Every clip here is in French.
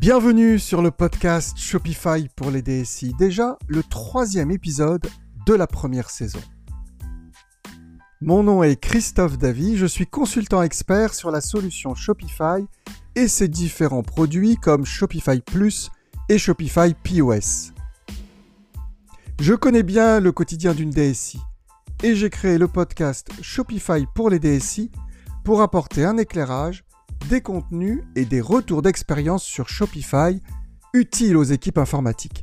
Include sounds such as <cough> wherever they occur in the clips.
Bienvenue sur le podcast Shopify pour les DSI, déjà le troisième épisode de la première saison. Mon nom est Christophe Davy, je suis consultant expert sur la solution Shopify et ses différents produits comme Shopify Plus et Shopify POS. Je connais bien le quotidien d'une DSI et j'ai créé le podcast Shopify pour les DSI pour apporter un éclairage, des contenus et des retours d'expérience sur Shopify utiles aux équipes informatiques.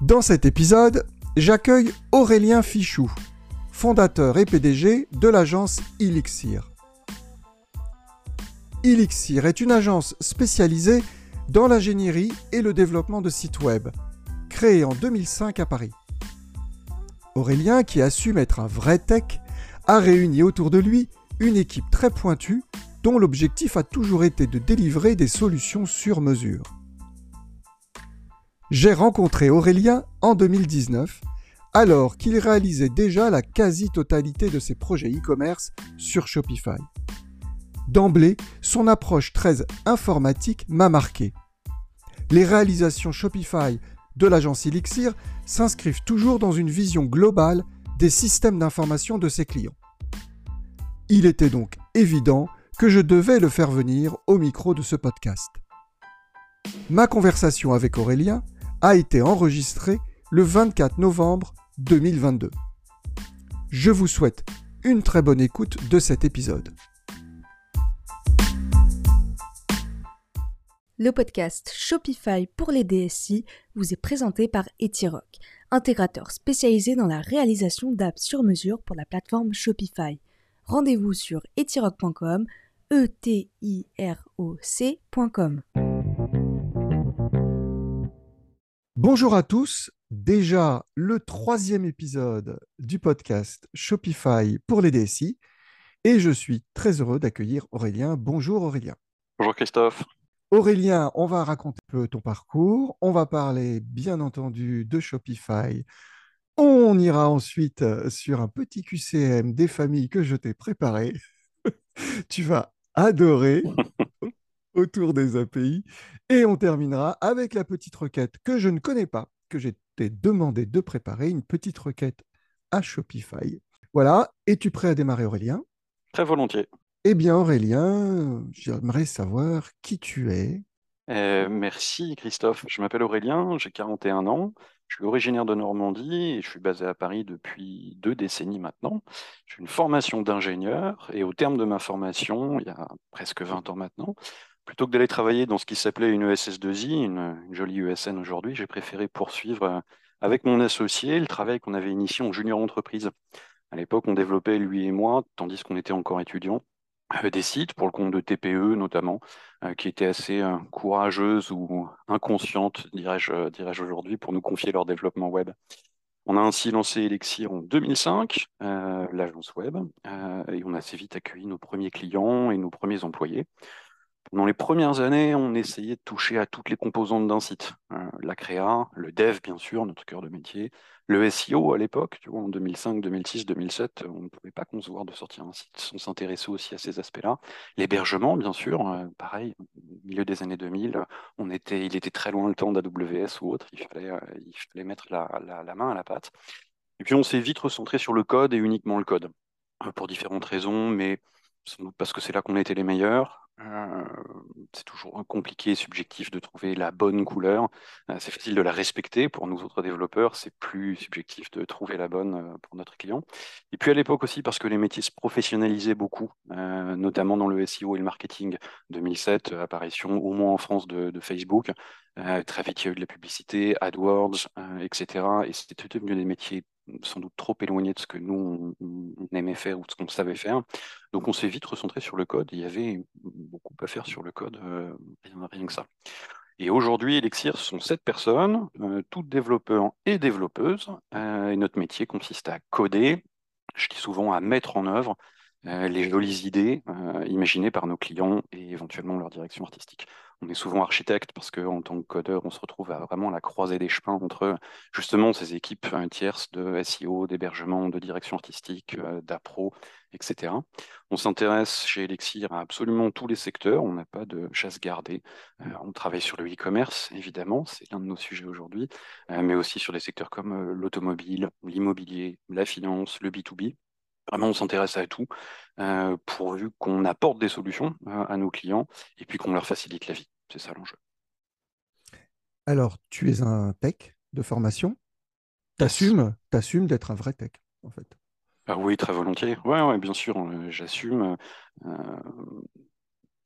Dans cet épisode, j'accueille Aurélien Fichou, fondateur et PDG de l'agence Elixir. Elixir est une agence spécialisée dans l'ingénierie et le développement de sites web, créée en 2005 à Paris. Aurélien, qui assume être un vrai tech, a réuni autour de lui une équipe très pointue dont l'objectif a toujours été de délivrer des solutions sur mesure. J'ai rencontré Aurélien en 2019, alors qu'il réalisait déjà la quasi-totalité de ses projets e-commerce sur Shopify. D'emblée, son approche très informatique m'a marqué. Les réalisations Shopify de l'agence Elixir s'inscrivent toujours dans une vision globale des systèmes d'information de ses clients. Il était donc évident que je devais le faire venir au micro de ce podcast. Ma conversation avec Aurélien a été enregistrée le 24 novembre 2022. Je vous souhaite une très bonne écoute de cet épisode. Le podcast Shopify pour les DSI vous est présenté par Etirock, intégrateur spécialisé dans la réalisation d'apps sur mesure pour la plateforme Shopify. Rendez-vous sur etirock.com, e t i r o c.com. Bonjour à tous, déjà le troisième épisode du podcast Shopify pour les DSI et je suis très heureux d'accueillir Aurélien. Bonjour Aurélien. Bonjour Christophe. Aurélien, on va raconter un peu ton parcours. On va parler, bien entendu, de Shopify. On ira ensuite euh, sur un petit QCM des familles que je t'ai préparé. <laughs> tu vas adorer <laughs> autour des API. Et on terminera avec la petite requête que je ne connais pas, que j'ai t'ai demandé de préparer, une petite requête à Shopify. Voilà. Es-tu prêt à démarrer, Aurélien? Très volontiers. Eh bien, Aurélien, j'aimerais savoir qui tu es. Euh, merci Christophe. Je m'appelle Aurélien, j'ai 41 ans. Je suis originaire de Normandie et je suis basé à Paris depuis deux décennies maintenant. J'ai une formation d'ingénieur et au terme de ma formation, il y a presque 20 ans maintenant, plutôt que d'aller travailler dans ce qui s'appelait une ESS2I, une, une jolie ESN aujourd'hui, j'ai préféré poursuivre avec mon associé le travail qu'on avait initié en junior entreprise. À l'époque, on développait lui et moi, tandis qu'on était encore étudiants. Euh, des sites pour le compte de TPE notamment, euh, qui étaient assez euh, courageuses ou inconscientes, dirais-je dirais aujourd'hui, pour nous confier leur développement web. On a ainsi lancé Elixir en 2005, l'agence web, et on a assez vite accueilli nos premiers clients et nos premiers employés. Dans les premières années, on essayait de toucher à toutes les composantes d'un site. la créa, le dev, bien sûr, notre cœur de métier, le SEO à l'époque, en 2005, 2006, 2007, on ne pouvait pas concevoir de sortir un site sans s'intéresser aussi à ces aspects-là. L'hébergement, bien sûr, euh, pareil, au milieu des années 2000, on était, il était très loin le temps d'AWS ou autre, il fallait, euh, il fallait mettre la, la, main à la pâte. Et puis on s'est vite recentré sur le code et uniquement le code, euh, pour différentes raisons, mais sans doute parce que c'est là qu'on était les meilleurs, euh, c'est toujours compliqué, subjectif de trouver la bonne couleur. Euh, c'est facile de la respecter pour nous autres développeurs, c'est plus subjectif de trouver la bonne euh, pour notre client. Et puis à l'époque aussi parce que les métiers se professionnalisaient beaucoup, notamment dans le SEO et le marketing. 2007, apparition au moins en France de, Facebook. très vite, il y a eu de la publicité, AdWords, etc. Et c'était devenu des métiers sans doute trop éloigné de ce que nous, on, aimait faire ou de ce qu'on savait faire. Donc on s'est vite recentré sur le code. Il y avait beaucoup à faire sur le code, euh, rien, que ça. Et aujourd'hui, Elixir, sont sept personnes, euh, toutes développeurs et développeuses. Euh, et notre métier consiste à coder, je dis souvent à mettre en œuvre les jolies idées imaginées par nos clients et éventuellement leur direction artistique. On est souvent architecte parce qu'en tant que codeur, on se retrouve à vraiment la croisée des chemins entre justement ces équipes tierces de SEO, d'hébergement, de direction artistique, d'appro, etc. On s'intéresse chez Elixir à absolument tous les secteurs. On n'a pas de chasse gardée. on travaille sur le e-commerce, évidemment, c'est l'un de nos sujets aujourd'hui, mais aussi sur des secteurs comme l'automobile, l'immobilier, la finance, le B2B. Vraiment, on s'intéresse à tout, euh, pourvu qu'on apporte des solutions euh, à nos clients et puis qu'on leur facilite la vie. C'est ça l'enjeu. Alors, tu es un tech de formation. Tu assumes, d'être un vrai tech, en fait. Ah oui, très volontiers. Oui, ouais, bien sûr, euh, j'assume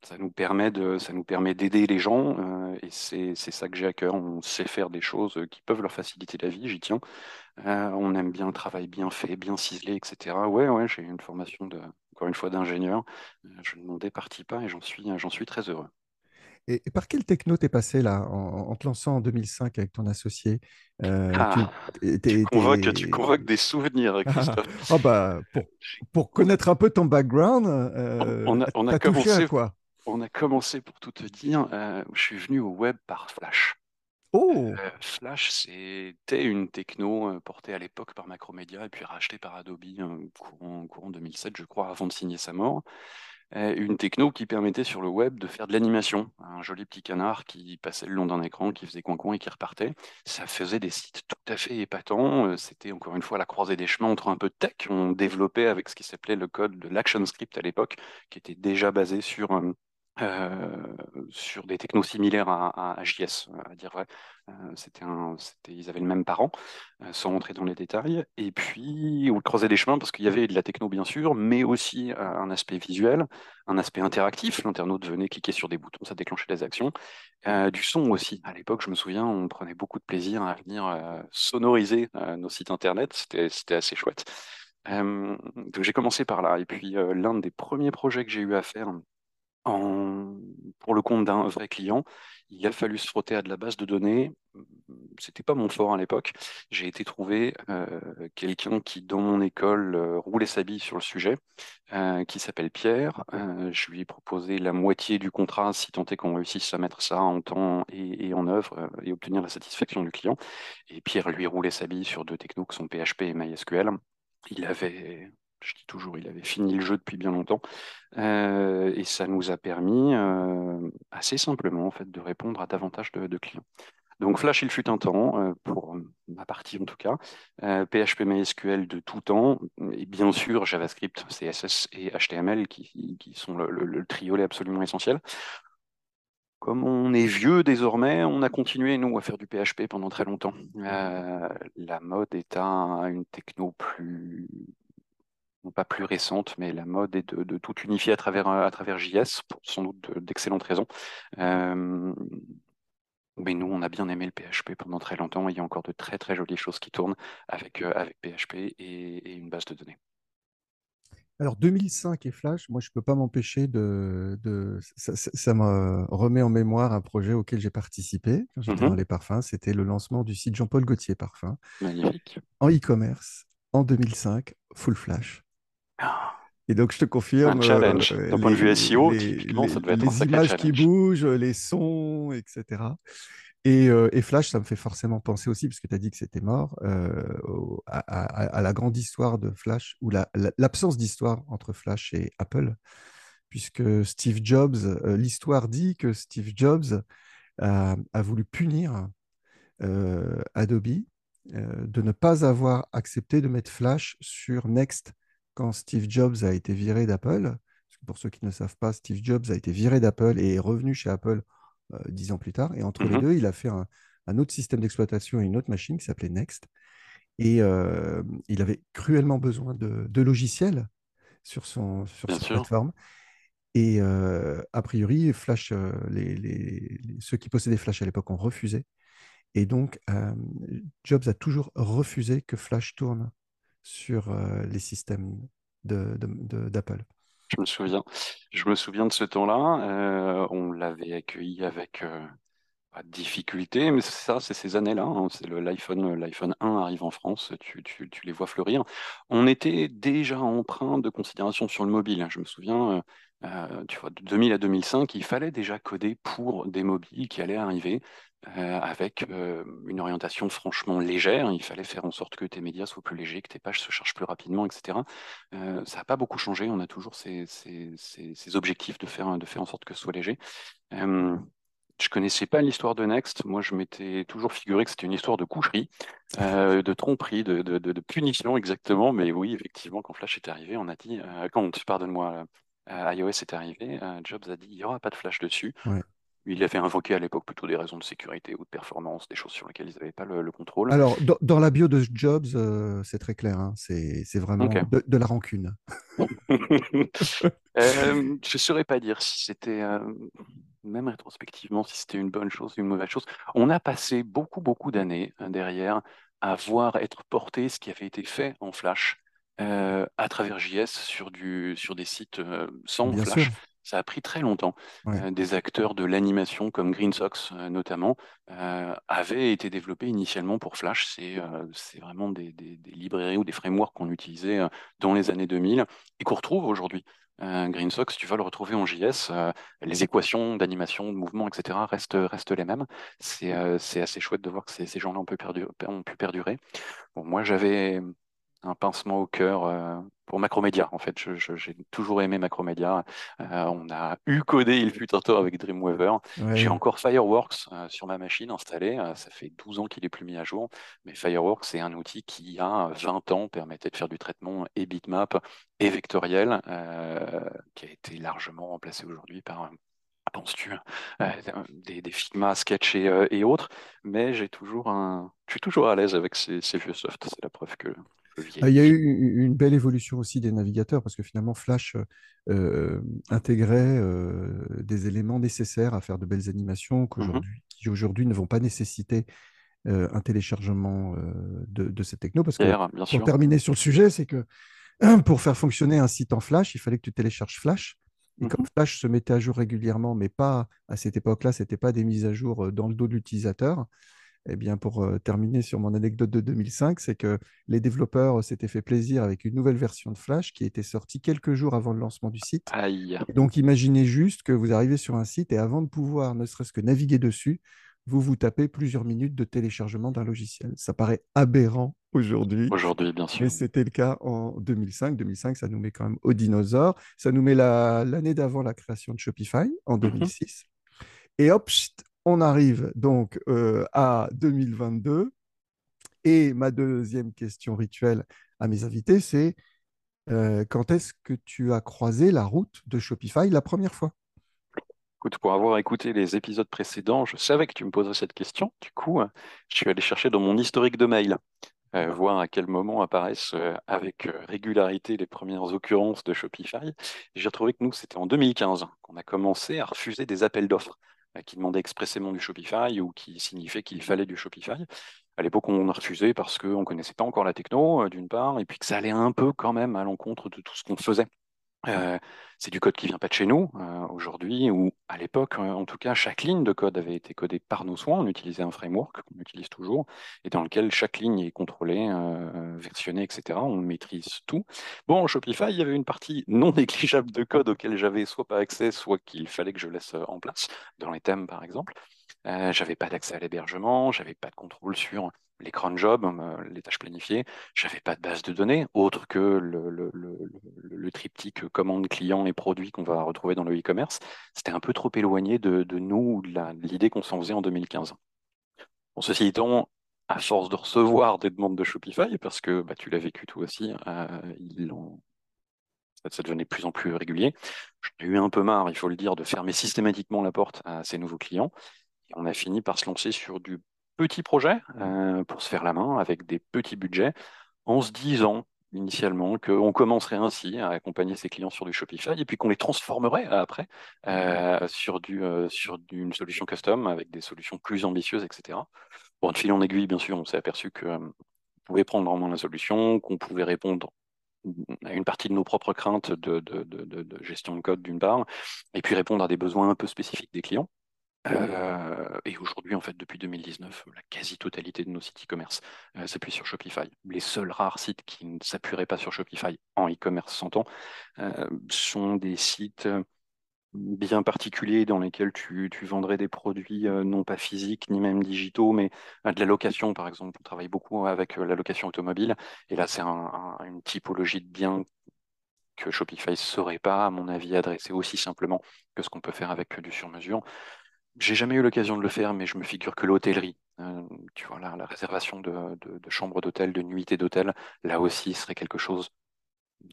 ça nous permet de, ça nous permet d'aider les gens euh, et c'est, ça que j'ai à cœur. On sait faire des choses qui peuvent leur faciliter la vie, j'y tiens. Euh, on aime bien le travail bien fait, bien ciselé, etc. Ouais, ouais, j'ai une formation de, encore une fois d'ingénieur. Euh, je ne m'en départis pas et j'en suis, j'en suis très heureux. Et, par quel techno t'es passé là en, te lançant en 2005 avec ton associé? Ah, tu, convoques, tu, convoques, des souvenirs, <laughs> Christophe. oh bah, pour, pour, connaître un peu ton background, on, a, on a commencé à quoi? on a commencé, pour tout te dire, euh, je suis venu au web par Flash. Oh euh, Flash, c'était une techno euh, portée à l'époque par Macromedia et puis rachetée par Adobe courant, courant 2007, je crois, avant de signer sa mort. Une techno qui permettait sur le web de faire de l'animation. Un joli petit canard qui passait le long d'un écran, qui faisait coin-coin et qui repartait. Ça faisait des sites tout à fait épatants. C'était encore une fois la croisée des chemins entre un peu de tech. On développait avec ce qui s'appelait le code de l'ActionScript à l'époque, qui était déjà basé sur euh, sur des technos similaires à, JS, à dire vrai. Euh, c'était ils avaient le même parent, euh, sans rentrer dans les détails. Et puis, on creusait des chemins parce qu'il y avait de la techno, bien sûr, mais aussi un aspect visuel, un aspect interactif. L'internaute venait cliquer sur des boutons, ça déclenchait des actions. du son aussi. À l'époque, je me souviens, on prenait beaucoup de plaisir à venir sonoriser nos sites internet. C'était assez chouette. donc j'ai commencé par là. Et puis l'un des premiers projets que j'ai eu à faire, pour le compte d'un vrai client, il a fallu se frotter à de la base de données. C'était pas mon fort à l'époque. J'ai été trouver euh, quelqu'un qui, dans mon école, euh, roulait sa bille sur le sujet, euh, qui s'appelle Pierre. je lui ai proposé la moitié du contrat si tant est qu'on réussisse à mettre ça en temps et, en œuvre et obtenir la satisfaction du client. Et Pierre lui roulait sa bille sur deux technos qui sont PHP et MySQL. Il avait je dis toujours, il avait fini le jeu depuis bien longtemps. Euh, et ça nous a permis euh, assez simplement en fait, de répondre à davantage de, clients. Donc Flash, il fut un temps, euh, pour ma partie en tout cas, PHP MySQL de tout temps, et bien sûr JavaScript, CSS et HTML qui, sont le, le, triolet absolument essentiel. Comme on est vieux désormais, on a continué, nous, à faire du PHP pendant très longtemps. la mode est à une techno plus pas plus récente, mais la mode est de, tout unifier à travers, à travers JS, pour sans doute d'excellentes raisons. Euh, mais nous, on a bien aimé le PHP pendant très longtemps. il y a encore de très très jolies choses qui tournent avec, euh, avec PHP et, une base de données. Alors 2005 et Flash, moi je ne peux pas m'empêcher de... de ça, me remet en mémoire un projet auquel j'ai participé quand j'étais dans mhm. les parfums. C'était le lancement du site Jean-Paul Gaultier Parfum. Magnifique. En e-commerce en 2005, full Flash. Et donc, je te confirme. Un challenge. Euh, D'un point de vue SEO, typiquement, ça devait être les images qui bougent, les sons, etc. Euh, et, Flash, ça me fait forcément penser aussi, parce que tu as dit que c'était mort, euh, à, la grande histoire de Flash, ou l'absence d'histoire entre Flash et Apple, puisque Steve Jobs, l'histoire dit que Steve Jobs a, a voulu punir Adobe de ne pas avoir accepté de mettre Flash sur Next quand Steve Jobs a été viré d'Apple, pour ceux qui ne savent pas, Steve Jobs a été viré d'Apple et est revenu chez Apple euh, dix ans plus tard. Et entre les mhm. deux, il a fait un, autre système d'exploitation et une autre machine qui s'appelait Next. Et euh, il avait cruellement besoin de, logiciels sur, son, sur cette plateforme. Et euh, a priori, Flash, les, ceux qui possédaient Flash à l'époque ont refusé. Et donc, Jobs a toujours refusé que Flash tourne sur euh, les systèmes d'Apple. Je me souviens. De ce temps-là. Euh, on l'avait accueilli avec, euh, difficulté, mais c'est ça, c'est ces années-là. hein. L'iPhone, l'iPhone 1 arrive en France, tu, les vois fleurir. On était déjà empreint de considération sur le mobile. hein. Je me souviens, tu vois, de 2000 à 2005, il fallait déjà coder pour des mobiles qui allaient arriver euh, avec euh, une orientation franchement légère. Il fallait faire en sorte que tes médias soient plus légers, que tes pages se chargent plus rapidement, etc. Euh, ça n'a pas beaucoup changé. On a toujours ces, objectifs de faire, en sorte que ce soit léger. Je connaissais pas l'histoire de Next. Moi, je m'étais toujours figuré que c'était une histoire de coucherie, de tromperie, de, punition exactement. Mais oui, effectivement, quand Flash est arrivé, on a dit, quand, pardonne-moi, iOS est arrivé, Jobs a dit, il n'y aura pas de Flash dessus. Ouais. Il avait invoqué à l'époque plutôt des raisons de sécurité ou de performance, des choses sur lesquelles ils n'avaient pas le, le contrôle. Alors, dans, dans la bio de Jobs, euh, c'est très clair, hein, c'est vraiment de, de la rancune. <laughs> Euh, <laughs> je ne saurais pas dire si c'était, euh, même rétrospectivement, si c'était une bonne chose ou une mauvaise chose. On a passé beaucoup, beaucoup d'années euh, derrière à voir être porté ce qui avait été fait en Flash à travers JS sur, du, sur des sites sans Bien Flash. sûr. Ça a pris très longtemps. Ouais. Euh, des acteurs de l'animation comme Green Sox euh, notamment euh, avaient été développés initialement pour Flash. C'est c'est vraiment des, des- des librairies ou des frameworks qu'on utilisait dans les années 2000 et qu'on retrouve aujourd'hui. Green Sox, tu vas le retrouver en JS. les équations d'animation, de mouvement, etc. restent, restent les mêmes. C'est assez chouette de voir que ces, ces gens-là ont, pu perdu- ont pu perdurer. Bon, moi, j'avais un pincement au cœur pour Macromedia. En fait, j'ai toujours aimé Macromedia. Euh, on a eu codé il fut un temps avec Dreamweaver. Ouais. J'ai encore Fireworks euh, sur ma machine installée. Euh, ça fait 12 ans qu'il est plus mis à jour. Mais Fireworks, c'est un outil qui, il y a 20 ans, permettait de faire du traitement et bitmap et vectoriel, qui a été largement remplacé aujourd'hui par, penses-tu, euh, des, des Figma, Sketch et, euh, et autres. Mais j'ai toujours un... je suis toujours à l'aise avec ces, ces vieux softs. C'est la preuve que Ah, Il y a eu une belle évolution aussi des navigateurs parce que finalement Flash euh, intégrait euh, des éléments nécessaires à faire de belles animations qu'aujourd'hui, qui aujourd'hui ne vont pas nécessiter euh, un téléchargement euh, de, de cette techno. Parce que pour sûr. terminer sur le sujet, c'est que <clears throat> pour faire fonctionner un site en Flash, il fallait que tu télécharges Flash. Et comme Mhm. Flash se mettait à jour régulièrement, mais pas à cette époque-là, ce n'était pas des mises à jour euh, dans le dos de l'utilisateur. Eh bien, pour euh, terminer sur mon anecdote de 2005, c'est que les développeurs euh, s'étaient fait plaisir avec une nouvelle version de Flash qui était sortie quelques jours avant le lancement du site. Aïe. Et donc, imaginez juste que vous arrivez sur un site et avant de pouvoir ne serait-ce que naviguer dessus, vous vous tapez plusieurs minutes de téléchargement d'un logiciel. Ça paraît aberrant aujourd'hui, Aujourd'hui, bien sûr. mais c'était le cas en 2005. 2005, ça nous met quand même au dinosaure. Ça nous met la- l'année d'avant la création de Shopify, en 2006. Et hop, chut, on arrive donc euh, à 2022. Et ma deuxième question rituelle à mes invités, c'est euh, quand est-ce que tu as croisé la route de Shopify la première fois? Écoute, pour avoir écouté les épisodes précédents, je savais que tu me poserais cette question. Du coup, je suis allé chercher dans mon historique de mail, euh, voir à quel moment apparaissent avec régularité les premières occurrences de Shopify. J'ai retrouvé que nous, c'était en 2015 qu'on a commencé à refuser des appels d'offres qui demandaient expressément du Shopify ou qui signifiaient qu'il fallait du Shopify. À l'époque, on a refusé parce qu'on ne connaissait pas encore la techno, euh, d'une part, et puis que ça allait un peu quand même à l'encontre de tout ce qu'on faisait. Euh, c'est du code qui vient pas de chez nous euh, aujourd'hui, ou à l'époque, euh, en tout cas, chaque ligne de code avait été codée par nos soins. On utilisait un framework qu'on utilise toujours, et dans lequel chaque ligne est contrôlée, euh, versionnée, etc. On maîtrise tout. Bon, en Shopify, il y avait une partie non <laughs> négligeable de code auquel j'avais soit pas accès, soit qu'il fallait que je laisse en place, dans les thèmes par exemple. J'avais pas d'accès à l'hébergement, j'avais pas de contrôle sur les cron jobs, euh, les tâches planifiées, j'avais pas de base de données autre que le, triptyque commande client et produit qu'on va retrouver dans le e-commerce. C'était un peu trop éloigné de, de nous, de l'idée qu'on s'en faisait en 2015. Bon, ceci étant, à force de recevoir des demandes de Shopify, parce que bah, tu l'as vécu toi aussi, euh, ils ont- ça, devenait de plus en plus régulier. J'en ai eu un peu marre, il faut le dire, de fermer systématiquement la porte à ces nouveaux clients. Et on a fini par se lancer sur du petit projet euh, pour se faire la main avec des petits budgets, en se disant initialement qu'on commencerait ainsi à accompagner ses clients sur du Shopify et puis qu'on les transformerait après euh, sur, du, euh, sur une solution custom avec des solutions plus ambitieuses, etc. Bon, de fil en aiguille, bien sûr, on s'est aperçu qu'on pouvait prendre en main la solution, qu'on pouvait répondre à une partie de nos propres craintes de gestion de code d'une part, et puis répondre à des besoins un peu spécifiques des clients. Et aujourd'hui, en fait, depuis 2019, la quasi-totalité de nos sites e-commerce s'appuient sur Shopify. Les seuls rares sites qui ne s'appuieraient pas sur Shopify en e-commerce 100 ans sont des sites bien particuliers dans lesquels tu, vendrais des produits non pas physiques ni même digitaux, mais de la location, par exemple. On travaille beaucoup avec la location automobile. Et là, c'est une typologie de biens que Shopify ne saurait pas, à mon avis, adresser aussi simplement que ce qu'on peut faire avec du sur-mesure. J'ai jamais eu l'occasion de le faire, mais je me figure que l'hôtellerie, euh, tu vois, la, réservation de, chambres d'hôtel, de nuitées d'hôtel, là aussi serait quelque chose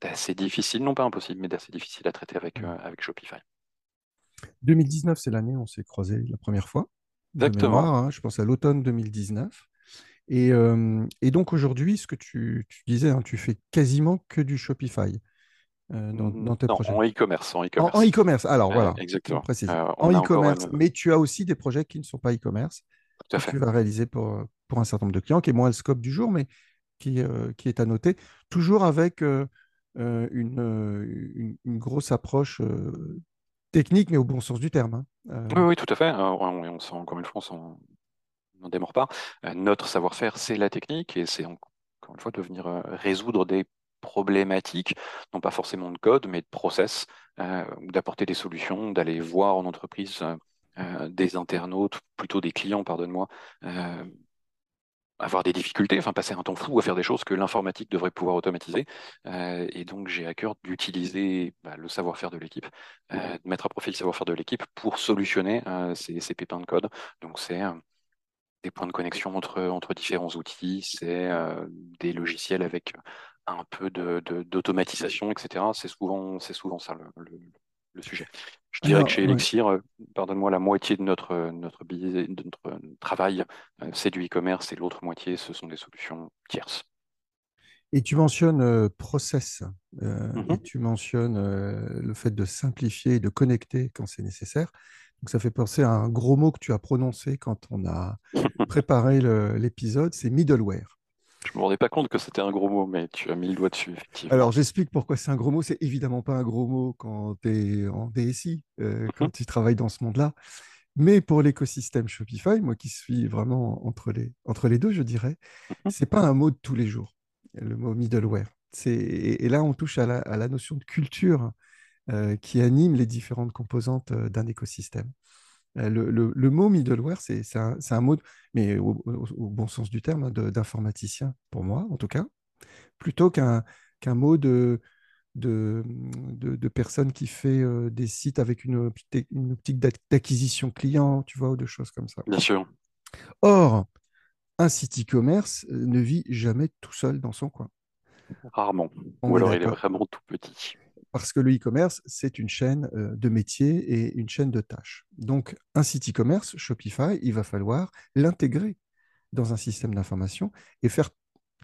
d'assez difficile, non pas impossible, mais d'assez difficile à traiter avec, euh, avec Shopify. 2019, c'est l'année où on s'est croisé la première fois. Exactement. Hein, je pense à l'automne 2019. Et, euh, et donc aujourd'hui, ce que tu, tu disais, hein, tu fais quasiment que du Shopify. Euh, dans, tes projets En e-commerce. En e-commerce. Alors euh, voilà. Exactement. Euh, en e-commerce. Mais tu as aussi des projets qui ne sont pas e-commerce. Tout à fait. Tu vas réaliser pour, pour un certain nombre de clients, qui est moins le scope du jour, mais qui, qui est à noter. Toujours avec une, une, grosse approche technique, mais au bon sens du terme. Hein. Oui, oui, tout à fait. on, on sent, encore une fois, on n'en démord pas. notre savoir-faire, c'est la technique et c'est encore une fois de venir résoudre des problématiques, non pas forcément de code, mais de process, euh, d'apporter des solutions, d'aller voir en entreprise euh, euh, des internautes, plutôt des clients, pardonne-moi, avoir des difficultés, enfin passer un temps fou à faire des choses que l'informatique devrait pouvoir automatiser. et donc j'ai à cœur d'utiliser bah, le savoir-faire de l'équipe, de mettre à profit le savoir-faire de l'équipe pour solutionner ces, ces, pépins de code. Donc c'est des points de connexion entre, entre différents outils, c'est des logiciels avec un peu d'automatisation, etc. C'est souvent, souvent ça le, sujet. Je dirais que chez Elixir, euh, pardonne-moi, la moitié de notre, notre, de notre travail, euh, c'est du e-commerce et l'autre moitié, ce sont des solutions tierces. Et tu mentionnes euh, process, mm-hmm. et tu mentionnes le fait de simplifier et de connecter quand c'est nécessaire. Donc ça fait penser à un gros mot que tu as prononcé quand on a <laughs> préparé l'épisode, c'est middleware. Je ne me rendais pas compte que c'était un gros mot, mais tu as mis le doigt dessus, effectivement. Alors, j'explique pourquoi c'est un gros mot. C'est évidemment pas un gros mot quand tu es en DSI, euh, mhm. quand tu travailles dans ce monde-là. Mais pour l'écosystème Shopify, moi qui suis vraiment entre les, entre les deux, je dirais, mhm. c'est pas un mot de tous les jours, le mot middleware. Et, et là, on touche à la, notion de culture euh, qui anime les différentes composantes euh, d'un écosystème. Euh, le, mot middleware, c'est un, mot, mais au, bon sens du terme, hein, d'informaticien, pour moi en tout cas, plutôt qu'un mot de, de, de, personne qui fait euh, des sites avec une, une optique d'acquisition client, tu vois, ou de choses comme ça. Bien sûr. Or, un site e-commerce euh, ne vit jamais tout seul dans son coin. Rarement. ou alors il est vraiment tout petit parce que le e-commerce, c'est une chaîne euh, de métiers et une chaîne de tâches. Donc, un site e-commerce, Shopify, il va falloir l'intégrer dans un système d'information et faire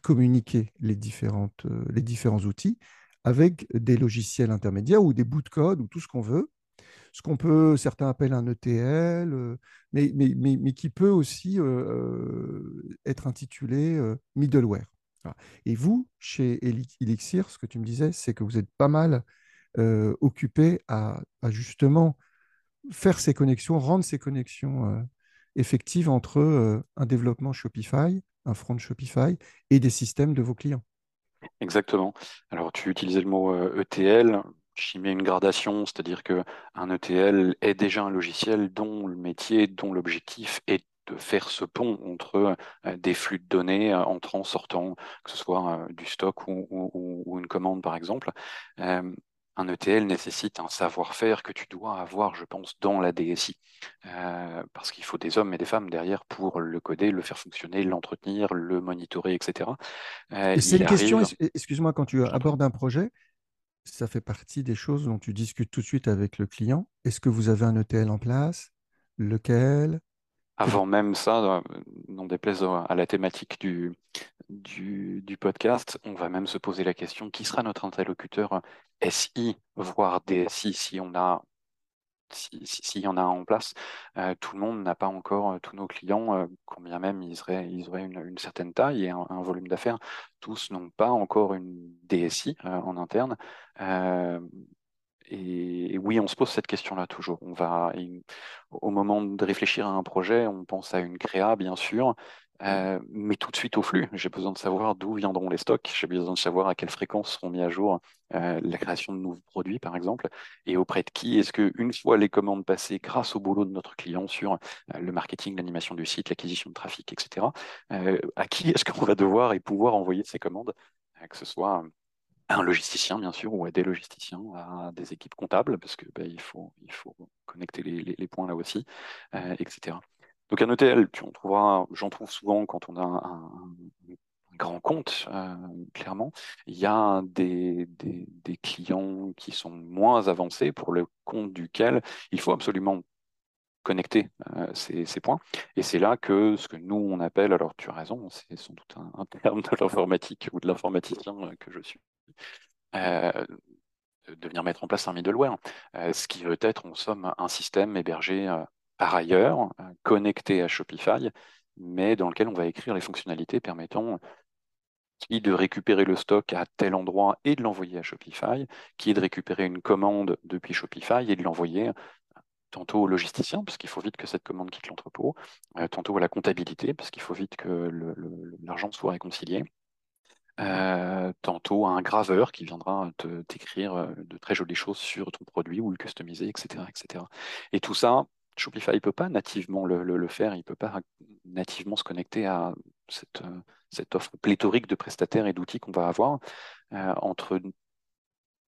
communiquer les, différentes, euh, les différents outils avec des logiciels intermédiaires ou des bouts de code ou tout ce qu'on veut. Ce qu'on peut, certains appellent un ETL, euh, mais, mais, mais, qui peut aussi être intitulé middleware. Et vous, chez Elixir, ce que tu me disais, c'est que vous êtes pas mal euh, occupé à, justement faire ces connexions, rendre ces connexions euh, effectives entre euh, un développement Shopify, un front Shopify et des systèmes de vos clients. Exactement. Alors, tu utilisais le mot ETL. J'y mets une gradation, c'est-à-dire qu'un ETL est déjà un logiciel dont le métier, dont l'objectif est de faire ce pont entre des flux de données entrant, sortant, que ce soit du stock ou, une commande par exemple. Un ETL nécessite un savoir-faire que tu dois avoir, je pense, dans la DSI. parce qu'il faut des hommes et des femmes derrière pour le coder, le faire fonctionner, l'entretenir, le monitorer, etc. C'est une question, excuse-moi, quand tu abordes un projet, ça fait partie des choses dont tu discutes tout de suite avec le client. Est-ce que vous avez un ETL en place? Lequel? Avant même ça, euh, non déplaise à la thématique du, podcast, on va même se poser la question qui sera notre interlocuteur SI, voire DSI, si on a s'il y en a un en place, euh, tout le monde n'a pas encore, euh, tous nos clients, combien même ils auraient une, certaine taille et un, volume d'affaires, tous n'ont pas encore une DSI en interne et, oui, on se pose cette question-là toujours. On va, au moment de réfléchir à un projet, on pense à une créa, bien sûr, euh, mais tout de suite au flux. J'ai besoin de savoir d'où viendront les stocks. J'ai besoin de savoir à quelle fréquence seront mis à jour euh, la création de nouveaux produits, par exemple, et auprès de qui. Est-ce qu'une fois les commandes passées, grâce au boulot de notre client sur euh, le marketing, l'animation du site, l'acquisition de trafic, etc., à qui est-ce qu'on va devoir et pouvoir envoyer ces commandes, que ce soit un logisticien, bien sûr, ou à des logisticiens, à des équipes comptables, parce que bah, faut, il faut connecter les, points là aussi, etc. Donc un ETL, tu en trouveras, j'en trouve souvent quand on a un, grand compte, euh, clairement. Il y a des, clients qui sont moins avancés pour le compte duquel il faut absolument connecter euh, ces, points. Et c'est là que ce que nous, on appelle, alors tu as raison, c'est sans doute un, terme de <laughs> l'informatique ou de l'informaticien euh, que je suis, de venir mettre en place un middleware, ce qui veut être en somme un système hébergé par ailleurs, euh, connecté à Shopify, mais dans lequel on va écrire les fonctionnalités permettant qui de récupérer le stock à tel endroit et de l'envoyer à Shopify, qui de récupérer une commande depuis Shopify et de l'envoyer tantôt au logisticien, parce qu'il faut vite que cette commande quitte l'entrepôt, euh, tantôt à la comptabilité, parce qu'il faut vite que l'argent soit réconcilié, euh, tantôt à un graveur qui viendra t'écrire de très jolies choses sur ton produit ou le customiser, etc. etc. Et tout ça, Shopify ne peut pas nativement le, faire, il ne peut pas nativement se connecter à cette, euh, cette offre pléthorique de prestataires et d'outils qu'on va avoir euh, entre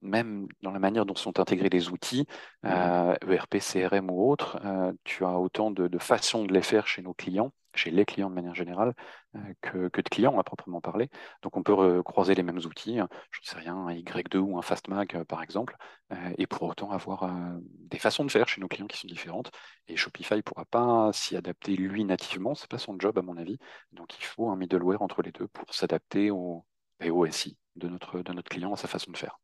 même dans la manière dont sont intégrés les outils, ERP, mmh. e CRM ou autres, euh, tu as autant de, de, façons de les faire chez nos clients chez les clients de manière générale euh, que, de clients à proprement parler. Donc on peut croiser les mêmes outils, hein. je ne sais rien, un Y2 ou un FastMag euh, par exemple, euh, et pour autant avoir des façons de faire chez nos clients qui sont différentes. Et Shopify ne pourra pas s'y adapter lui nativement, ce n'est pas son job à mon avis. Donc il faut un middleware entre les deux pour s'adapter au, au SI de notre, de notre client à sa façon de faire.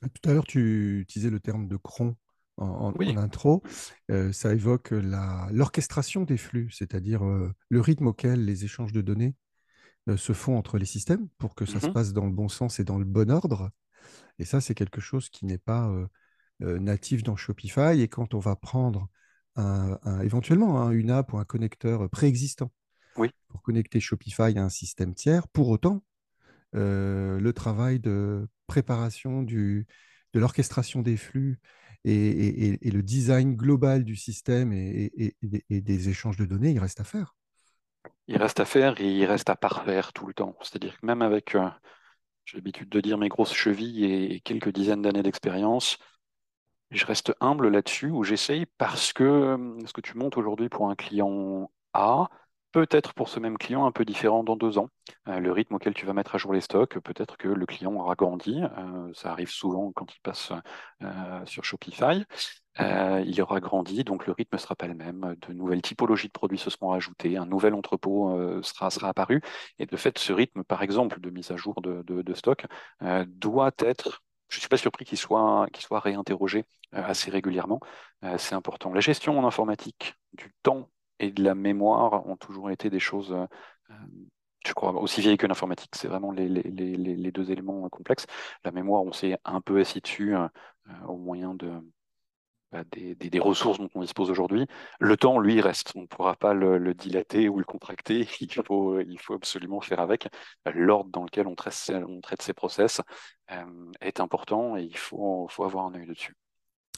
Tout à l'heure, tu utilisais le terme de cron en, intro, euh, ça évoque l'orchestration des flux, c'est-à-dire euh, le rythme auquel les échanges de données euh, se font entre les systèmes pour que ça se mmh passe dans le bon sens et dans le bon ordre. Et ça, c'est quelque chose qui n'est pas natif dans Shopify. Et quand on va prendre un, éventuellement hein, une app ou un connecteur préexistant pour connecter Shopify à un système tiers, pour autant, le travail de préparation du, de l'orchestration des flux et, le design global du système et, des échanges de données, il reste à faire. Il reste à faire et il reste à parfaire tout le temps. C'est-à-dire que même avec, euh, j'ai l'habitude de dire mes grosses chevilles et quelques dizaines d'années d'expérience, je reste humble là-dessus où j'essaye parce que euh, ce que tu montes aujourd'hui pour un client A, peut-être pour ce même client un peu différent dans deux ans. Euh, le rythme auquel tu vas mettre à jour les stocks, peut-être que le client aura grandi. Euh, ça arrive souvent quand il passe euh, sur Shopify. il aura grandi, donc le rythme ne sera pas le même. De nouvelles typologies de produits se seront ajoutées, un nouvel entrepôt sera, apparu. Et de fait, ce rythme, par exemple, de mise à jour de, de, stock, doit être je ne suis pas surpris qu'il soit, qu'il soit réinterrogé assez régulièrement. c'est important. La gestion en informatique du temps et de la mémoire ont toujours été des choses, euh, euh, je crois, aussi vieilles que l'informatique. C'est vraiment les, les, les, deux éléments complexes. La mémoire, on s'est un peu assis dessus euh, au moyen de, bah, des, des, ressources dont on dispose aujourd'hui. Le temps, lui, reste. On ne pourra pas le, dilater ou le contracter. <laughs> Il faut, il faut absolument faire avec. L'ordre dans lequel on traite, on traite ces process est important et il faut, faut avoir un œil dessus.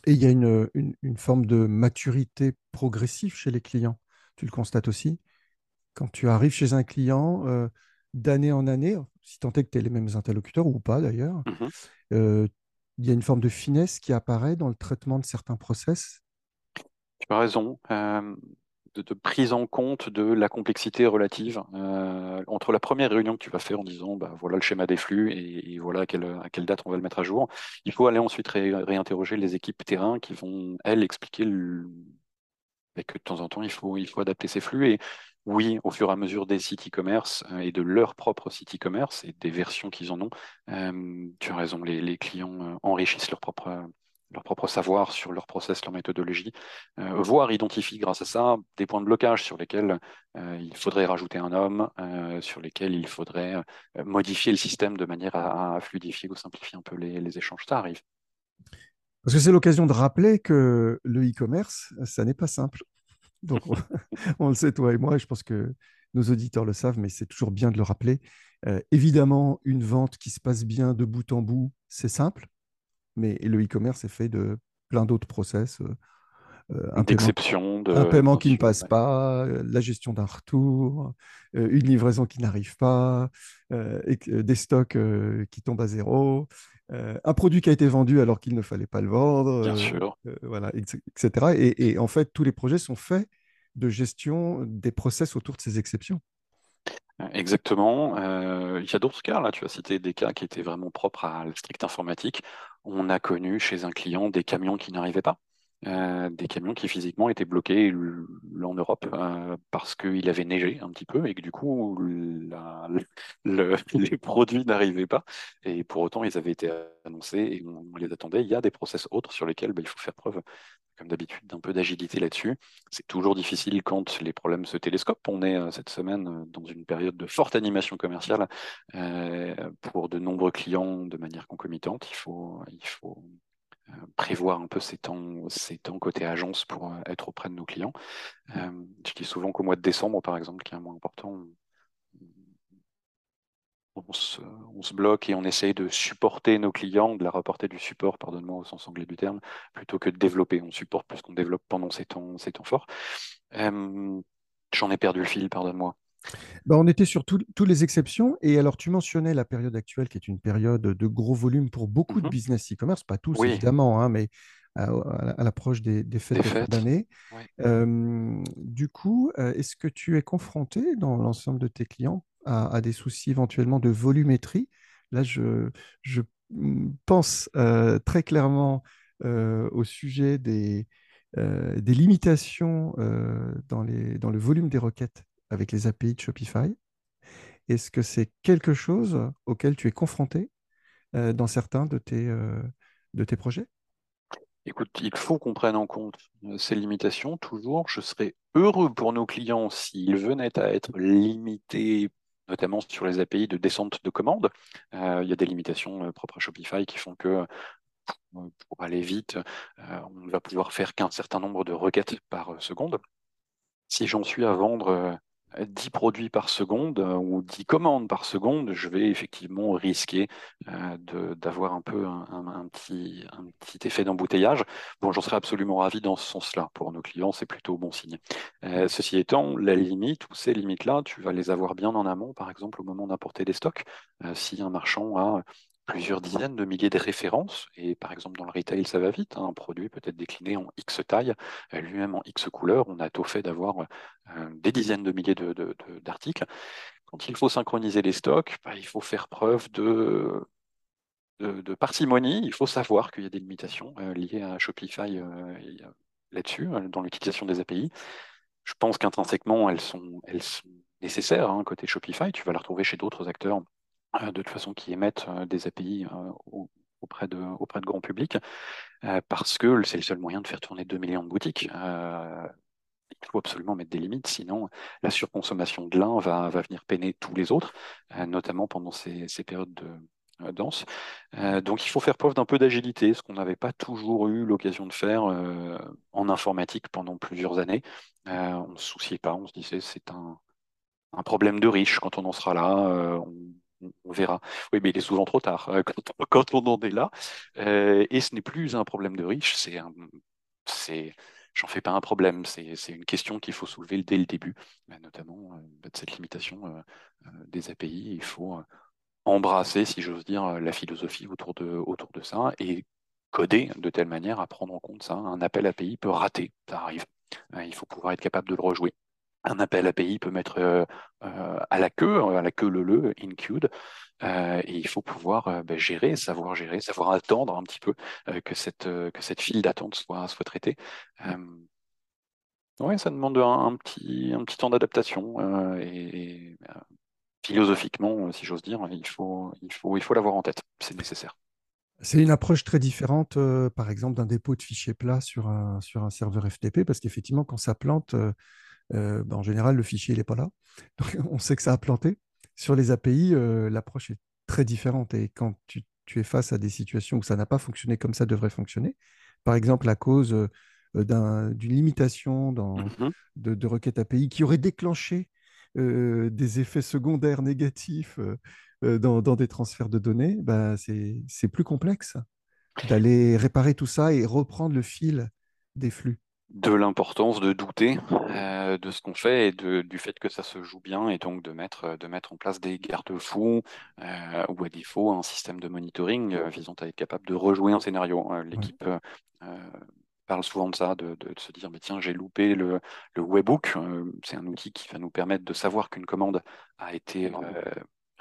Et il y a une, une, une, forme de maturité progressive chez les clients? Tu le constates aussi. Quand tu arrives chez un client, euh, d'année en année, si tant est que tu es les mêmes interlocuteurs ou pas d'ailleurs, mmh euh, il y a une forme de finesse qui apparaît dans le traitement de certains process. Tu as raison. Euh, de, prise en compte de la complexité relative entre la première réunion que tu vas faire en disant bah, voilà le schéma des flux et, voilà à quelle, à quelle, date on va le mettre à jour. Il faut aller ensuite réinterroger les équipes terrain qui vont, elles, expliquer le, et que de temps en temps, il faut, il faut adapter ces flux. Et oui, au fur et à mesure des sites e-commerce euh, et de leur propre site e-commerce et des versions qu'ils en ont, euh, tu as raison, les, clients euh, enrichissent leur propre, leur propre savoir sur leur process, leur méthodologie, voire identifient grâce à ça des points de blocage sur lesquels il faudrait rajouter un homme, sur lesquels il faudrait modifier le système de manière à, fluidifier ou simplifier un peu les, les échanges. Ça arrive. Parce que c'est l'occasion de rappeler que le e-commerce, ça n'est pas simple. Donc, <laughs> on, le sait, toi et moi, et je pense que nos auditeurs le savent, mais c'est toujours bien de le rappeler. Euh, évidemment, une vente qui se passe bien de bout en bout, c'est simple, mais le e-commerce est fait de plein d'autres process. Euh, euh, un paiement qui ne passe pas, la gestion d'un retour, une livraison qui n'arrive pas, des stocks qui tombent à zéro, un produit qui a été vendu alors qu'il ne fallait pas le vendre. Bien sûr. voilà, etc. Et, et, en fait, tous les projets sont faits de gestion des process autour de ces exceptions. Exactement. Euh, il y a d'autres cas, là, tu as cité des cas qui étaient vraiment propres à la stricte informatique. On a connu chez un client des camions qui n'arrivaient pas. Euh, des camions qui physiquement étaient bloqués en Europe euh, parce qu'il avait neigé un petit peu et que du coup <laughs> les produits n'arrivaient pas et pour autant ils avaient été annoncés et on, les attendait. Il y a des process autres sur lesquels bah, il faut faire preuve comme d'habitude, d'un peu d'agilité là-dessus. C'est toujours difficile quand les problèmes se télescopent. On est euh, cette semaine dans une période de forte animation commerciale pour de nombreux clients de manière concomitante. Il faut, il faut prévoir un peu ces temps, ces temps côté agence pour être auprès de nos clients. je dis souvent qu'au mois de décembre, par exemple, qui est un mois important, on se, bloque et on essaye de supporter nos clients, de la rapporter du support, pardonne-moi au sens anglais du terme, plutôt que de développer. On supporte plus qu'on développe pendant ces temps, ces temps forts. Euh, j'en ai perdu le fil, pardonne-moi. Ben, on était sur toutes les exceptions. Et alors, tu mentionnais la période actuelle qui est une période de gros volume pour beaucoup de mhm. business e-commerce, pas tous évidemment, hein, mais à, l'approche des, fêtes d'année. Euh, du coup, euh, est-ce que tu es confronté dans l'ensemble de tes clients à, des soucis éventuellement de volumétrie? Là, je, je pense euh, très clairement euh, au sujet des, des limitations dans, les, dans le volume des requêtes avec les API de Shopify. Est-ce que c'est quelque chose auquel tu es confronté dans certains de tes, de tes projets? Écoute, il faut qu'on prenne en compte ces limitations toujours. Je serais heureux pour nos clients s'ils venaient à être limités notamment sur les API de descente de commandes. Euh, il y a des limitations euh, propres à Shopify qui font que pour aller vite, euh, on ne va pouvoir faire qu'un certain nombre de requêtes par seconde. Si j'en suis à vendre 10 produits par seconde euh, ou 10 commandes par seconde, je vais effectivement risquer euh, d'avoir un peu un, petit, effet d'embouteillage. Bon, j'en serais absolument ravi dans ce sens-là. Pour nos clients, c'est plutôt bon signe. Euh, ceci étant, la limite ou ces limites-là, tu vas les avoir bien en amont, par exemple au moment d'importer des stocks. si un marchand a plusieurs dizaines de milliers de références. Et par exemple, dans le retail, ça va vite. Hein. Un produit peut être décliné en X taille, euh, lui-même en X couleurs. On a tout fait d'avoir euh, des dizaines de milliers d'articles. Quand il faut synchroniser les stocks, bah, il faut faire preuve de, de, parcimonie. Il faut savoir qu'il y a des limitations euh, liées à Shopify là-dessus, dans l'utilisation des API. Je pense qu'intrinsèquement, elles sont, elles sont nécessaires hein, côté Shopify. Tu vas la retrouver chez d'autres acteurs de toute façon qui émettent euh, des API euh, auprès de, auprès de grand public, parce que c'est le seul moyen de faire tourner 2 millions de boutiques. il faut absolument mettre des limites, sinon la surconsommation de l'un va, va venir peiner tous les autres, notamment pendant ces, ces périodes de, denses. donc il faut faire preuve d'un peu d'agilité, ce qu'on n'avait pas toujours eu l'occasion de faire en informatique pendant plusieurs années. on ne se souciait pas, on se disait c'est un, un, problème de riche quand on en sera là. On verra. Oui, mais il est souvent trop tard euh, <laughs> quand, on en est là. Euh, et ce n'est plus un problème de riche, c'est j'en fais pas un problème, c'est, une question qu'il faut soulever dès le début, bah, notamment euh, de cette limitation des API. Il faut embrasser, si j'ose dire, la philosophie autour de ça et coder de telle manière à prendre en compte ça. Un appel API peut rater, ça arrive. il faut pouvoir être capable de le rejouer un appel API peut mettre euh, euh, à la queue, à la queue le le, in queued, euh, et il faut pouvoir ben, gérer, savoir gérer, savoir attendre un petit peu que cette que cette file d'attente soit soit traitée. oui, ça demande un, petit un petit temps d'adaptation et, philosophiquement, si j'ose dire, il faut il faut il faut l'avoir en tête, c'est nécessaire. C'est une approche très différente, par exemple, d'un dépôt de fichiers plats sur un, sur un serveur FTP, parce qu'effectivement, quand ça plante, euh, bah, en général, le fichier n'est pas là. <laughs> Donc, on sait que ça a planté. Sur les API, euh, l'approche est très différente. Et quand tu tu es face à des situations où ça n'a pas fonctionné comme ça devrait fonctionner, par exemple à cause euh, d'une limitation dans, Mhm. de, de requêtes API qui aurait déclenché euh, des effets secondaires négatifs euh, dans, dans des transferts de données, bah, c'est c'est plus complexe d'aller réparer tout ça et reprendre le fil des flux. De l'importance de douter euh, de ce qu'on fait et de- du fait que ça se joue bien et donc de mettre, de mettre en place des garde-fous euh, ou à défaut un système de monitoring euh, visant à être capable de rejouer un scénario. Ouais. L'équipe parle souvent de ça, de, de- de se dire, mais tiens, j'ai loupé le, le webhook. Euh, c'est un outil qui va nous permettre de savoir qu'une commande a été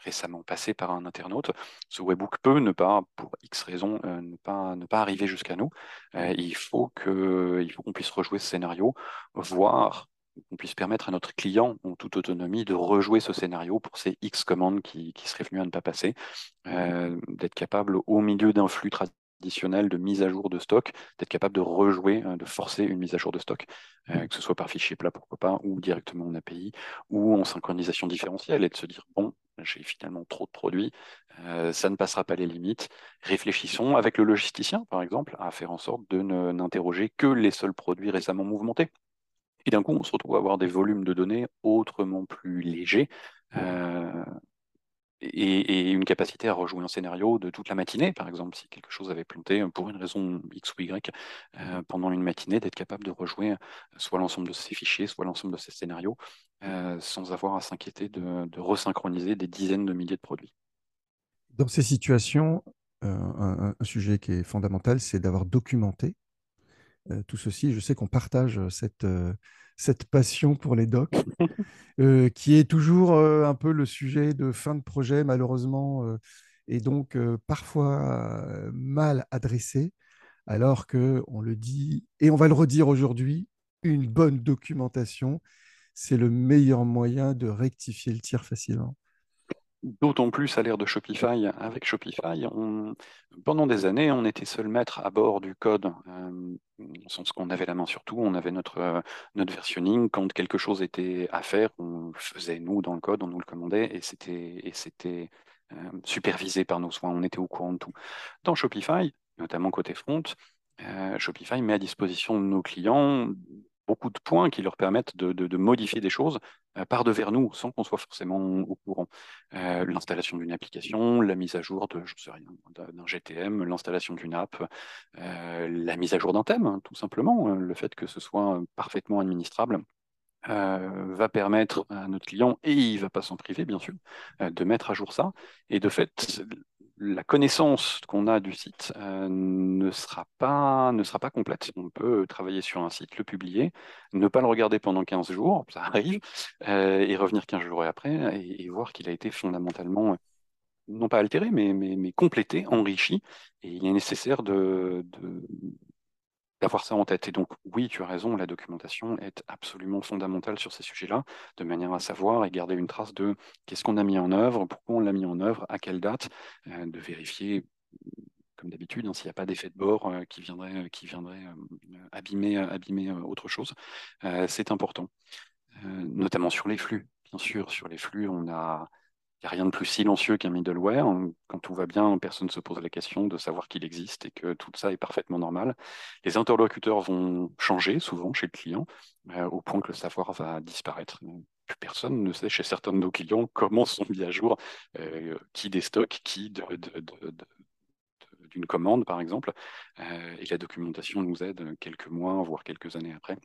récemment passée par un internaute. Ce webhook peut ne pas, pour X raisons, euh, ne pas, ne pas arriver jusqu'à nous. Euh, il faut que, il faut qu'on puisse rejouer ce scénario, voire qu'on puisse permettre à notre client, en toute autonomie, de rejouer ce scénario pour ces X commandes qui, qui seraient venues à ne pas passer, Euh, d'être capable, au milieu d'un flux traditionnel de mise à jour de stock, d'être capable de rejouer, euh, de forcer une mise à jour de stock, euh, que ce soit par fichier plat, pourquoi pas, ou directement en API, ou en synchronisation différentielle, et de se dire, bon, j'ai finalement trop de produits, euh, ça ne passera pas les limites. Réfléchissons avec le logisticien, par exemple, à faire en sorte de ne- n'interroger que les seuls produits récemment mouvementés. Et d'un coup, on se retrouve à avoir des volumes de données autrement plus légers euh, et, une capacité à rejouer un scénario de toute la matinée, par exemple, si quelque chose avait planté pour une raison X ou Y euh, pendant une matinée, d'être capable de rejouer soit l'ensemble de ces fichiers, soit l'ensemble de ces scénarios, euh, sans avoir à s'inquiéter de, resynchroniser des dizaines de milliers de produits. Dans ces situations, euh, un, sujet qui est fondamental, c'est d'avoir documenté euh, tout ceci. Je sais qu'on partage cette, euh, cette passion pour les docs, <laughs> euh, qui est toujours euh, un peu le sujet de fin de projet, malheureusement, euh, et donc parfois mal adressé, alors que on le dit, et on va le redire aujourd'hui, une bonne documentation, c'est le meilleur moyen de rectifier le tir facilement. D'autant plus à l'ère de Shopify. Avec Shopify, pendant des années, on était seul maître à bord du code, euh, qu'on avait la main sur tout, on avait notre, euh, notre versionning. Quand quelque chose était à faire, on faisait nous dans le code, on nous le commandait et c'était et c'était euh, supervisé par nos soins, on était au courant de tout. Dans Shopify, notamment côté front, euh, Shopify met à disposition de nos clients beaucoup de points qui leur permettent de, modifier des choses euh, par devers nous, sans qu'on soit forcément au courant euh, l'installation d'une application, la mise à jour de, je sais rien, d'un GTM, l'installation d'une app, euh, la mise à jour d'un thème, hein, tout simplement, le fait que ce soit parfaitement administrable. va permettre à notre client, et il ne va pas s'en priver bien sûr, de mettre à jour ça. Et de fait, la connaissance qu'on a du site euh, ne sera pas, ne sera pas complète. On peut travailler sur un site, le publier, ne pas le regarder pendant 15 jours, <laughs> ça arrive, euh, et revenir 15 jours après et, voir qu'il a été fondamentalement, non pas altéré, mais, mais, complété, enrichi. Et il est nécessaire de- d'avoir ça en tête. Et donc, oui, tu as raison, la documentation est absolument fondamentale sur ces sujets-là, de manière à savoir et garder une trace de qu'est-ce qu'on a mis en œuvre, pourquoi on l'a mis en œuvre, à quelle date, euh, de vérifier comme d'habitude, hein, s'il n'y a pas d'effet de bord euh, qui viendrait, qui euh, abîmer, abîmer euh, autre chose. C'est important, notamment sur les flux. Bien sûr, sur les flux, on a, n'y a rien de plus silencieux qu'un middleware. Quand tout va bien, personne ne se pose la question de savoir qu'il existe et que tout ça est parfaitement normal. Les interlocuteurs vont changer souvent chez le client, euh, au point que le savoir va disparaître. Plus personne ne sait chez certains de nos clients comment sont mis à jour euh, qui des stocks, qui d'une commande, par exemple. Euh, et la documentation nous aide quelques mois, voire quelques années après,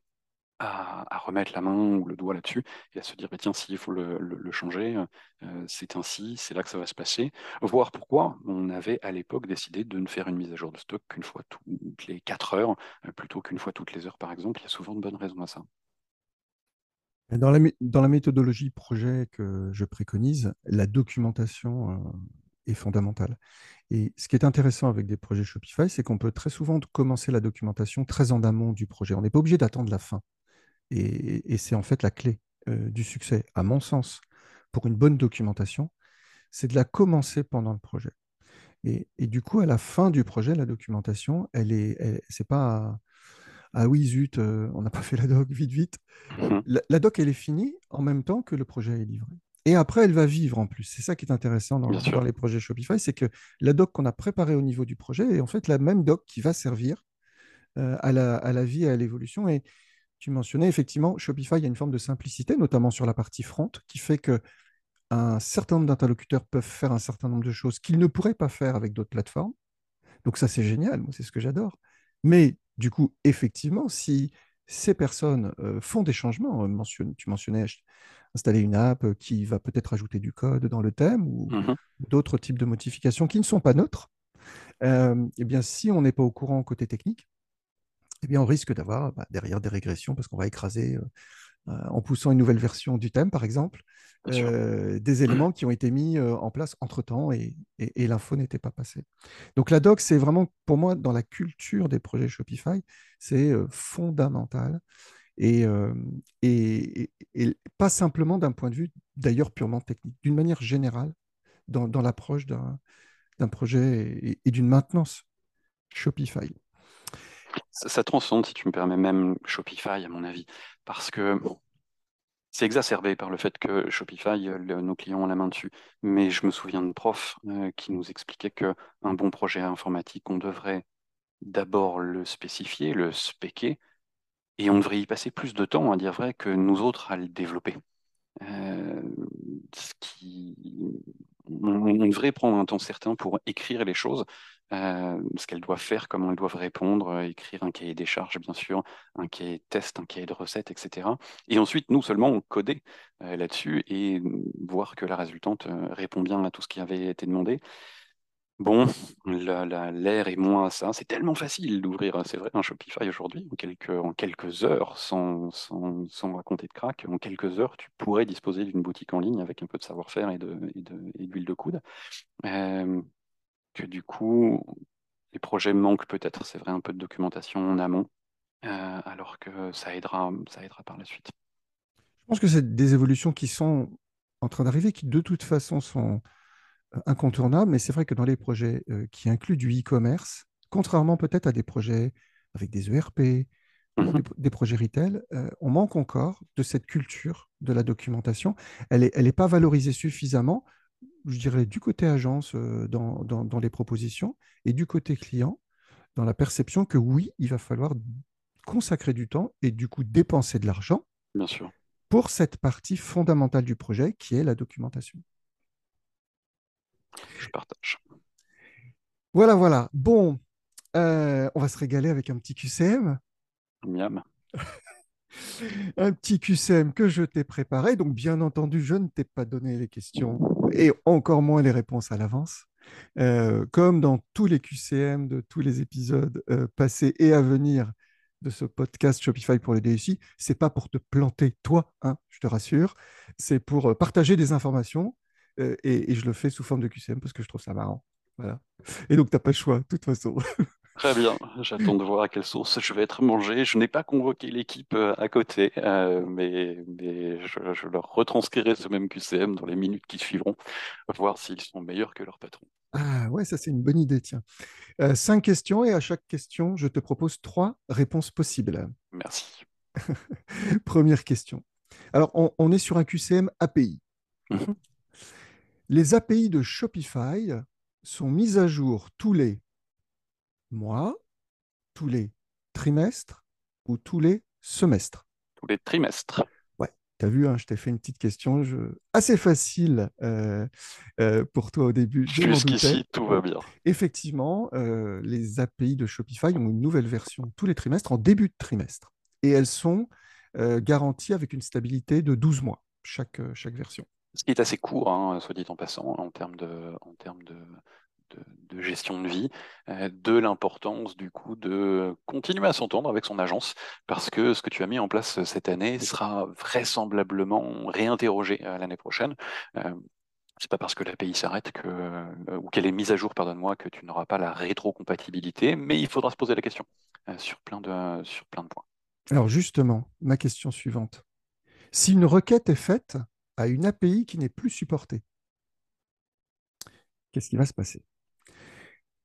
à, remettre la main ou le doigt là-dessus et à se dire, bah, tiens, s'il faut le, changer, euh, c'est ainsi, c'est là que ça va se passer. Voir pourquoi on avait à l'époque décidé de ne faire une mise à jour de stock qu'une fois toutes les 4 heures, euh, plutôt qu'une fois toutes les heures, par exemple. Il y a souvent de bonnes raisons à ça. Dans la, dans la méthodologie projet que je préconise, la documentation euh, est fondamentale. Et ce qui est intéressant avec des projets Shopify, c'est qu'on peut très souvent commencer la documentation très en amont du projet. On n'est pas obligé d'attendre la fin. Et, et c'est en fait la clé euh, du succès, à mon sens, pour une bonne documentation, c'est de la commencer pendant le projet. Et, et du coup, à la fin du projet, la documentation, elle est, c'est pas ah oui zut, euh, on n'a pas <laughs> fait la doc, vite vite. Mhm. La, la doc, elle est finie en même temps que le projet est livré. Et après, elle va vivre en plus. C'est ça qui est intéressant dans les projets Shopify, c'est que la doc qu'on a préparée au niveau du projet est en fait la même doc qui va servir euh, à, la, à la vie et à l'évolution. Et tu mentionnais effectivement, Shopify, il y a une forme de simplicité, notamment sur la partie front, qui fait que un certain nombre d'interlocuteurs peuvent faire un certain nombre de choses qu'ils ne pourraient pas faire avec d'autres plateformes. Donc ça, c'est génial, moi, c'est ce que j'adore. Mais du coup, effectivement, si ces personnes euh, font des changements, euh, mentionne- tu mentionnais installer une app euh, qui va peut-être ajouter du code dans le thème ou Mhm. d'autres types de modifications qui ne sont pas neutres, euh, eh bien, si on n'est pas au courant côté technique, eh bien, on risque d'avoir bah, derrière des régressions parce qu'on va écraser, euh, euh, en poussant une nouvelle version du thème, par exemple, euh, des éléments qui ont été mis en place entre-temps et, et- et l'info n'était pas passée. Donc la doc, c'est vraiment, pour moi, dans la culture des projets Shopify, c'est fondamental. Et, pas simplement d'un point de vue, d'ailleurs, purement technique, d'une manière générale, dans, dans l'approche d'un projet et, et d'une maintenance Shopify. Ça, ça transcende, si tu me permets, même Shopify, à mon avis, parce que c'est exacerbé par le fait que Shopify, euh, le- nos clients ont la main dessus. Mais je me souviens de profs euh, qui nous expliquaient que un bon projet informatique, on devrait d'abord le spécifier, le spéquer, et on devrait y passer plus de temps, à dire vrai, que nous autres à le développer. Euh, ce qui... on devrait prendre un temps certain pour écrire les choses, ce qu'elles doivent faire, comment elles doivent répondre, écrire un cahier des charges, bien sûr, un cahier de test, un cahier de recettes, etc. Et ensuite, nous seulement, on euh, là-dessus et voir que la résultante répond bien à tout ce qui avait été demandé. Bon, <laughs> la- la- l'air est moins à ça. C'est tellement facile d'ouvrir, c'est vrai, un Shopify aujourd'hui. En quelques, heures, sans, sans, sans raconter de crack, en quelques heures, tu pourrais disposer d'une boutique en ligne avec un peu de savoir-faire et et de, et d'huile de coude. Que du coup, les projets manquent peut-être, c'est vrai, un peu de documentation en amont, euh, alors que ça aidera, ça aidera par la suite. Je pense que c'est des évolutions qui sont en train d'arriver, qui de toute façon sont euh, incontournables, mais c'est vrai que dans les projets euh, qui incluent du e-commerce, contrairement peut-être à des projets avec des ERP Mhm. des, des projets retail, euh, on manque encore de cette culture de la documentation. Elle n'est elle est pas valorisée suffisamment, je dirais, du côté agence euh, dans, dans- dans les propositions et du côté client dans la perception que oui, il va falloir consacrer du temps et du coup dépenser de l'argent Bien sûr. pour cette partie fondamentale du projet qui est la documentation. Je partage. Voilà, voilà. Bon, euh, on va se régaler avec un petit QCM. Miam. <laughs> Un petit QCM que je t'ai préparé. Donc, bien entendu, je ne t'ai pas donné les questions et encore moins les réponses à l'avance. Euh, comme dans tous les QCM de tous les épisodes euh, passés et à venir de ce podcast Shopify pour les DSI, c'est pas pour te planter toi, hein, je te rassure, c'est pour euh, partager des informations et, et je le fais sous forme de QCM parce que je trouve ça marrant. Voilà. Et donc, tu n'as pas le choix, de toute façon. <laughs> Très bien, j'attends de voir à quelle sauce je vais être mangé. Je n'ai pas convoqué l'équipe euh, à côté, euh, mais, mais je, je leur retranscrirai ce même QCM dans les minutes qui suivront, voir s'ils sont meilleurs que leur patron. Ah ouais, ça c'est une bonne idée, tiens. Euh, cinq questions et à chaque question, je te propose trois réponses possibles. Merci. <laughs> Première question. Alors, on, on est sur un QCM API. Mhm. Les API de Shopify sont mises à jour tous les mois, tous les trimestres ou tous les semestres. Tous les trimestres. Tu as vu, hein, je t'ai fait une petite question je- assez facile euh, euh, pour toi au début. Jusqu'ici, tout va bien. Effectivement, euh, les API de Shopify ont une nouvelle version tous les trimestres, en début de trimestre. Et elles sont garanties avec une stabilité de 12 mois, chaque, chaque version. Ce qui est assez court, hein, soit dit en passant, en termes de, en termes de, de- gestion de vie, euh, de l'importance du coup de continuer à s'entendre avec son agence, parce que ce que tu as mis en place cette année sera vraisemblablement réinterrogé euh, l'année prochaine. Euh, c'est pas parce que l'API s'arrête que, euh, ou qu'elle est mise à jour, pardonne-moi, que tu n'auras pas la rétrocompatibilité, mais il faudra se poser la question euh, sur plein de, sur plein de points. Alors justement, ma question suivante. Si une requête est faite à une API qui n'est plus supportée, qu'est-ce qui va se passer?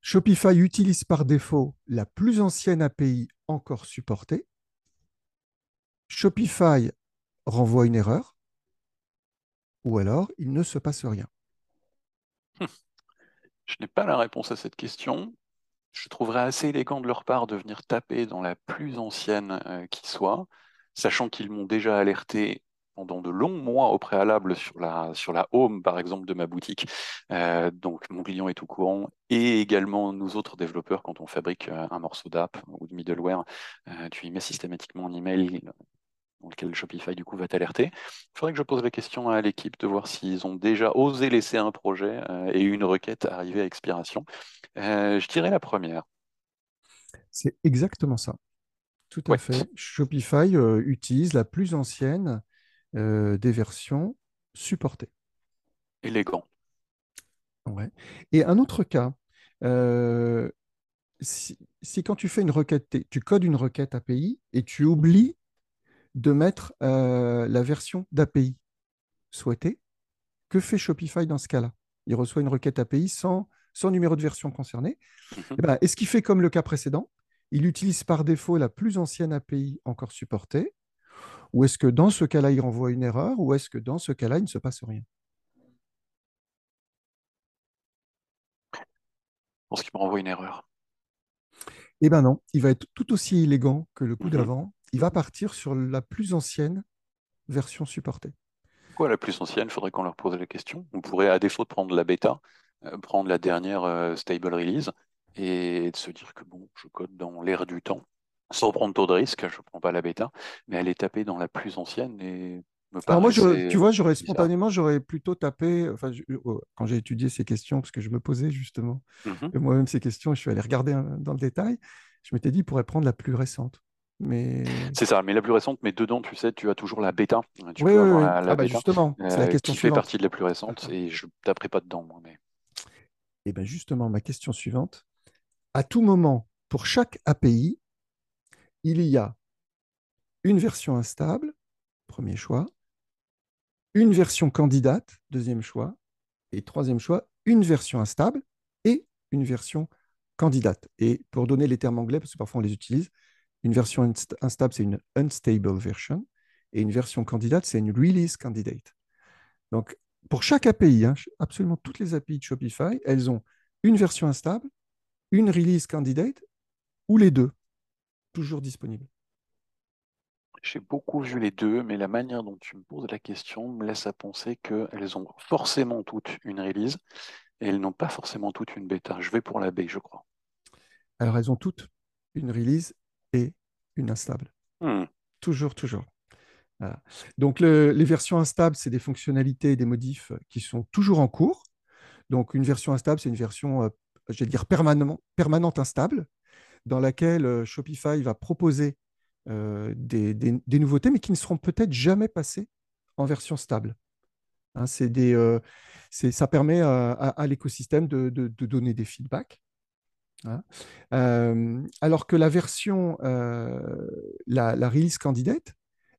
Shopify utilise par défaut la plus ancienne API encore supportée. Shopify renvoie une erreur. ou alors il ne se passe rien. <laughs> Je n'ai pas la réponse à cette question. Je trouverais assez élégant de leur part de venir taper dans la plus ancienne euh, qui soit, sachant qu'ils m'ont déjà alerté pendant de longs mois au préalable sur la, sur la home, par exemple, de ma boutique. Euh, donc, mon client est au courant et également nous autres développeurs, quand on fabrique euh, un morceau d'app ou de middleware, euh, tu y mets systématiquement un email dans lequel Shopify du coup va t'alerter. Il faudrait que je pose la question à l'équipe de voir s'ils ont déjà osé laisser un projet et une requête arriver à expiration. je dirais la première. C'est exactement ça. Tout à fait. Shopify utilise la plus ancienne euh, des versions supportées. Élégant. Ouais. Et un autre cas, euh, si, quand tu fais une requête, tu codes une requête API et tu oublies de mettre euh, la version d'API souhaitée, que fait Shopify dans ce cas-là? Il reçoit une requête API sans, sans numéro de version concerné. Mhm. Eh ben, est-ce qu'il fait comme le cas précédent? Il utilise par défaut la plus ancienne API encore supportée ou est-ce que dans ce cas-là, il renvoie une erreur Ou est-ce que dans ce cas-là, il ne se passe rien? Je pense qu'il me renvoie une erreur. Eh bien non, il va être tout aussi élégant que le coup mhm. d'avant. Il va partir sur la plus ancienne version supportée. Quoi, la plus ancienne? Il faudrait qu'on leur pose la question. On pourrait, à défaut de prendre la bêta, euh, prendre la dernière euh, stable release et de se dire que bon, je code dans l'air du temps sans prendre trop de risques, je ne prends pas la bêta, mais elle est tapée dans la plus ancienne et me Alors moi, tu vois, j'aurais spontanément, j'aurais plutôt tapé, enfin, oh, quand j'ai étudié ces questions, parce que je me posais justement mhm. moi-même ces questions, je suis allé regarder dans le détail, je m'étais dit, il pourrait prendre la plus récente. Mais... C'est ça, mais la plus récente, mais dedans, tu sais, tu as toujours la bêta. Tu oui, oui, oui. La, ah, bah, justement, c'est la euh, question qui fait partie de la plus récente et je ne taperai pas dedans, moi. Mais... Et eh bien justement, ma question suivante, à tout moment, pour chaque API, il y a une version instable, premier choix, une version candidate, deuxième choix, et troisième choix, une version instable et une version candidate. Et pour donner les termes anglais, parce que parfois on les utilise, une version instable, c'est une unstable version, et une version candidate, c'est une release candidate. Donc, pour chaque API, hein, absolument toutes les API de Shopify, elles ont une version instable, une release candidate ou les deux toujours disponible J'ai beaucoup vu les deux, mais la manière dont tu me poses la question me laisse à penser qu'elles ont forcément toutes une release et elles n'ont pas forcément toutes une bêta. Je vais pour la B, je crois. Alors, elles ont toutes une release et une instable. Hmm. Toujours, toujours. Donc, les versions instables, c'est des fonctionnalités et des modifs qui sont toujours en cours. Donc, une version instable, c'est une version, euh, je vais dire, permanent, permanente instable dans laquelle euh, Shopify va proposer euh, des, nouveautés, mais qui ne seront peut-être jamais passées en version stable. Hein, des, euh, ça permet à, l'écosystème de, donner des feedbacks. Hein. alors que la version, la, release candidate,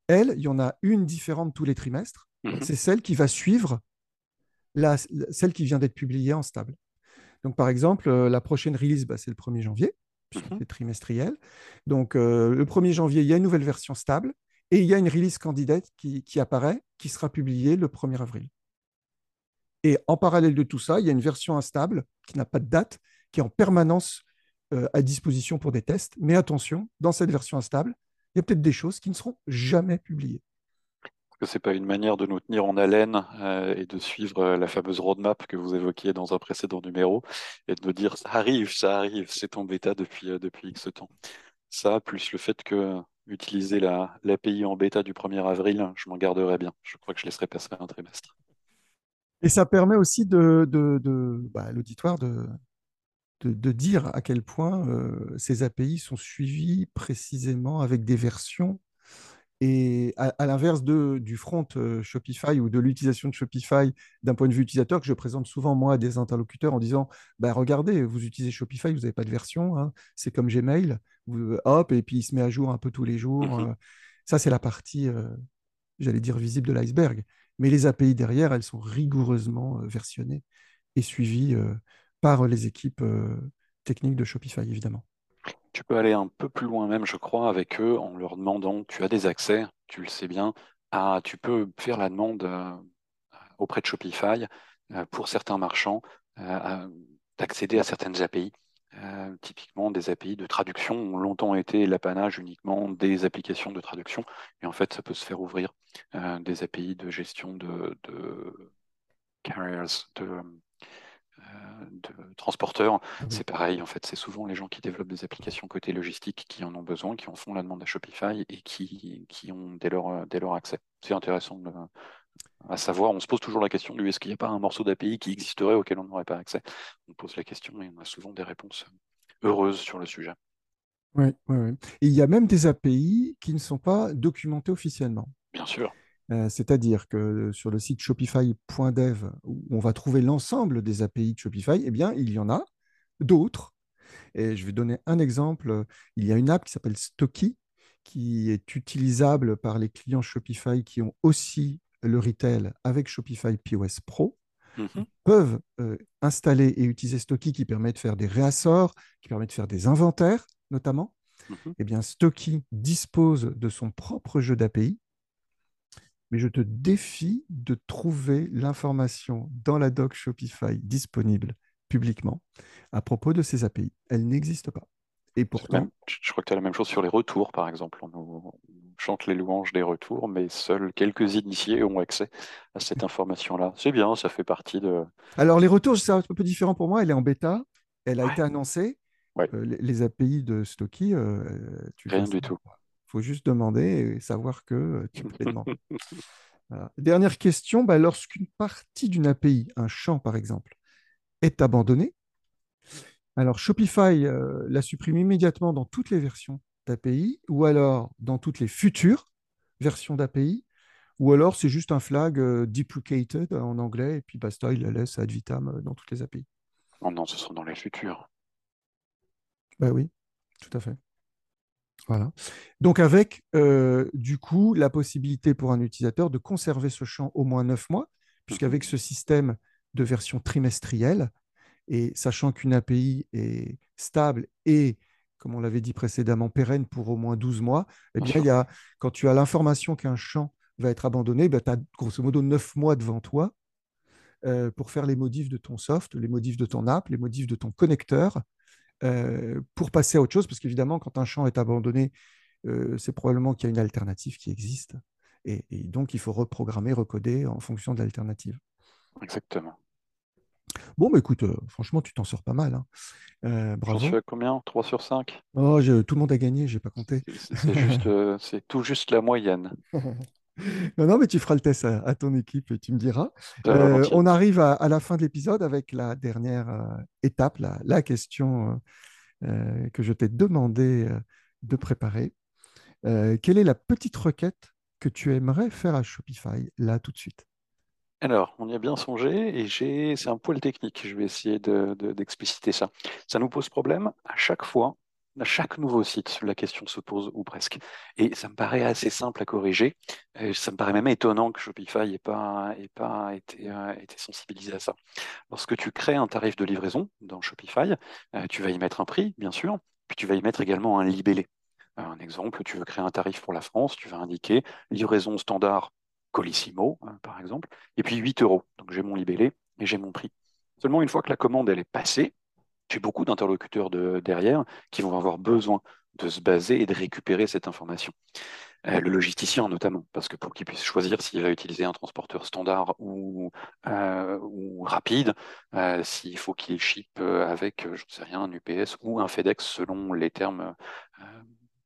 elle, il y en a une différente tous les trimestres. Mhm. C'est celle qui va suivre la, celle qui vient d'être publiée en stable. Donc, par exemple, la prochaine release, bah, c'est le 1er janvier puisque mhm. trimestriel. Donc, euh, le 1er janvier, il y a une nouvelle version stable et il y a une release candidate qui, apparaît, qui sera publiée le 1er avril. Et en parallèle de tout ça, il y a une version instable qui n'a pas de date, qui est en permanence euh, à disposition pour des tests. Mais attention, dans cette version instable, il y a peut-être des choses qui ne seront jamais publiées que ce n'est pas une manière de nous tenir en haleine euh, et de suivre euh, la fameuse roadmap que vous évoquiez dans un précédent numéro et de nous dire ça arrive, ça arrive, c'est en bêta depuis, euh, depuis X temps. Ça, plus le fait que utiliser l'API en bêta du 1er avril, je m'en garderai bien. Je crois que je laisserai passer un trimestre. Et ça permet aussi de, de, de bah, l'auditoire de, de, dire à quel point ces API sont suivis précisément avec des versions et à, l'inverse du front euh, Shopify ou de l'utilisation de Shopify d'un point de vue utilisateur que je présente souvent moi à des interlocuteurs en disant bah, regardez, vous utilisez Shopify, vous n'avez pas de version, hein. c'est comme Gmail, hop, et puis il se met à jour un peu tous les jours. Mmh euh. ça, c'est la partie, euh, j'allais dire, visible de l'iceberg. Mais les API derrière, elles sont rigoureusement versionnées et suivies par les équipes techniques de Shopify, évidemment. Tu peux aller un peu plus loin même, je crois, avec eux en leur demandant, tu as des accès, tu le sais bien, tu peux faire la demande euh, auprès de Shopify pour certains marchands d'accéder à certaines API. typiquement, des API de traduction ont longtemps été l'apanage uniquement des applications de traduction. Et en fait, ça peut se faire ouvrir des API de gestion de, de carriers, de, de transporteurs. Ah c'est pareil, en fait, c'est souvent les gens qui développent des applications côté logistique qui en ont besoin, qui en font la demande à Shopify et qui, qui ont dès leur, dès leur accès. C'est intéressant à savoir. On se pose toujours la question du est-ce qu'il n'y a pas un morceau d'API qui existerait auquel on n'aurait pas accès? On pose la question et on a souvent des réponses heureuses sur le sujet. Oui, oui, oui. Et il y a même des API qui ne sont pas documentés officiellement. Bien sûr. Euh, c'est-à-dire que sur le site shopify.dev, où on va trouver l'ensemble des API de Shopify, eh bien, il y en a d'autres. Et je vais donner un exemple. Il y a une app qui s'appelle Stocky, qui est utilisable par les clients Shopify qui ont aussi le retail avec Shopify POS Pro. Mmh peuvent euh, installer et utiliser Stocky qui permet de faire des réassorts, qui permet de faire des inventaires notamment. Mmh eh bien, Stocky dispose de son propre jeu d'API mais je te défie de trouver l'information dans la doc Shopify disponible publiquement à propos de ces API. Elle n'existe pas. Et pourtant. je crois que tu as la même chose sur les retours, par exemple. On, chante les louanges des retours, mais seuls quelques initiés ont accès à cette <laughs> information-là. C'est bien, ça fait partie de. Alors, les retours, c'est un peu différent pour moi. Elle est en bêta. Elle a été annoncée. Euh, les, API de Stocky, euh, tu Rien du tout faut juste demander et savoir que euh, tu peux demander. <laughs> Dernière question, bah, lorsqu'une partie d'une API, un champ par exemple, est abandonné, alors Shopify euh, la supprime immédiatement dans toutes les versions d'API ou alors dans toutes les futures versions d'API ou alors c'est juste un flag euh, deprecated en anglais et puis basta, il la laisse ad vitam dans toutes les API. Non, non, ce sera dans les futures. Ben oui, tout à fait. Voilà. Donc avec euh, du coup la possibilité pour un utilisateur de conserver ce champ au moins neuf mois, puisqu'avec ce système de version trimestrielle, et sachant qu'une API est stable et, comme on l'avait dit précédemment, pérenne pour au moins 12 mois, eh bien, il y a, quand tu as l'information qu'un champ va être abandonné, ben, tu as grosso modo neuf mois devant toi euh, pour faire les modifs de ton soft, les modifs de ton app, les modifs de ton connecteur, euh, pour passer à autre chose, parce qu'évidemment, quand un champ est abandonné, euh, c'est probablement qu'il y a une alternative qui existe. Et, donc, il faut reprogrammer, recoder en fonction de l'alternative. Exactement. Bon, bah, écoute, euh, franchement, tu t'en sors pas mal. Hein. bravo. J'en suis à combien? 3 sur 5 oh, Tout le monde a gagné, je n'ai pas compté. C'est tout juste la moyenne. <laughs> non, non, mais tu feras le test à, ton équipe et tu me diras. on arrive à, la fin de l'épisode avec la dernière étape, la question euh, que je t'ai demandé euh, de préparer. Euh, quelle est la petite requête que tu aimerais faire à Shopify là tout de suite? Alors, on y a bien songé et c'est un poil technique. Je vais essayer d'expliciter ça. Ça nous pose problème à chaque fois à chaque nouveau site, la question se pose, ou presque. Et ça me paraît assez simple à corriger. ça me paraît même étonnant que Shopify n'ait pas, pas été, été, sensibilisé à ça. Lorsque tu crées un tarif de livraison dans Shopify, euh, tu vas y mettre un prix, bien sûr, puis tu vas y mettre également un libellé. Un exemple, tu veux créer un tarif pour la France, tu vas indiquer livraison standard Colissimo, par exemple, et puis 8 euros. Donc j'ai mon libellé et j'ai mon prix. Seulement une fois que la commande est passée, j'ai beaucoup d'interlocuteurs de, derrière qui vont avoir besoin de se baser et de récupérer cette information. Euh, le logisticien notamment, parce que pour qu'il puisse choisir s'il va utiliser un transporteur standard ou, euh, rapide, euh, s'il faut qu'il ship avec, je ne sais rien, un UPS ou un FedEx selon les termes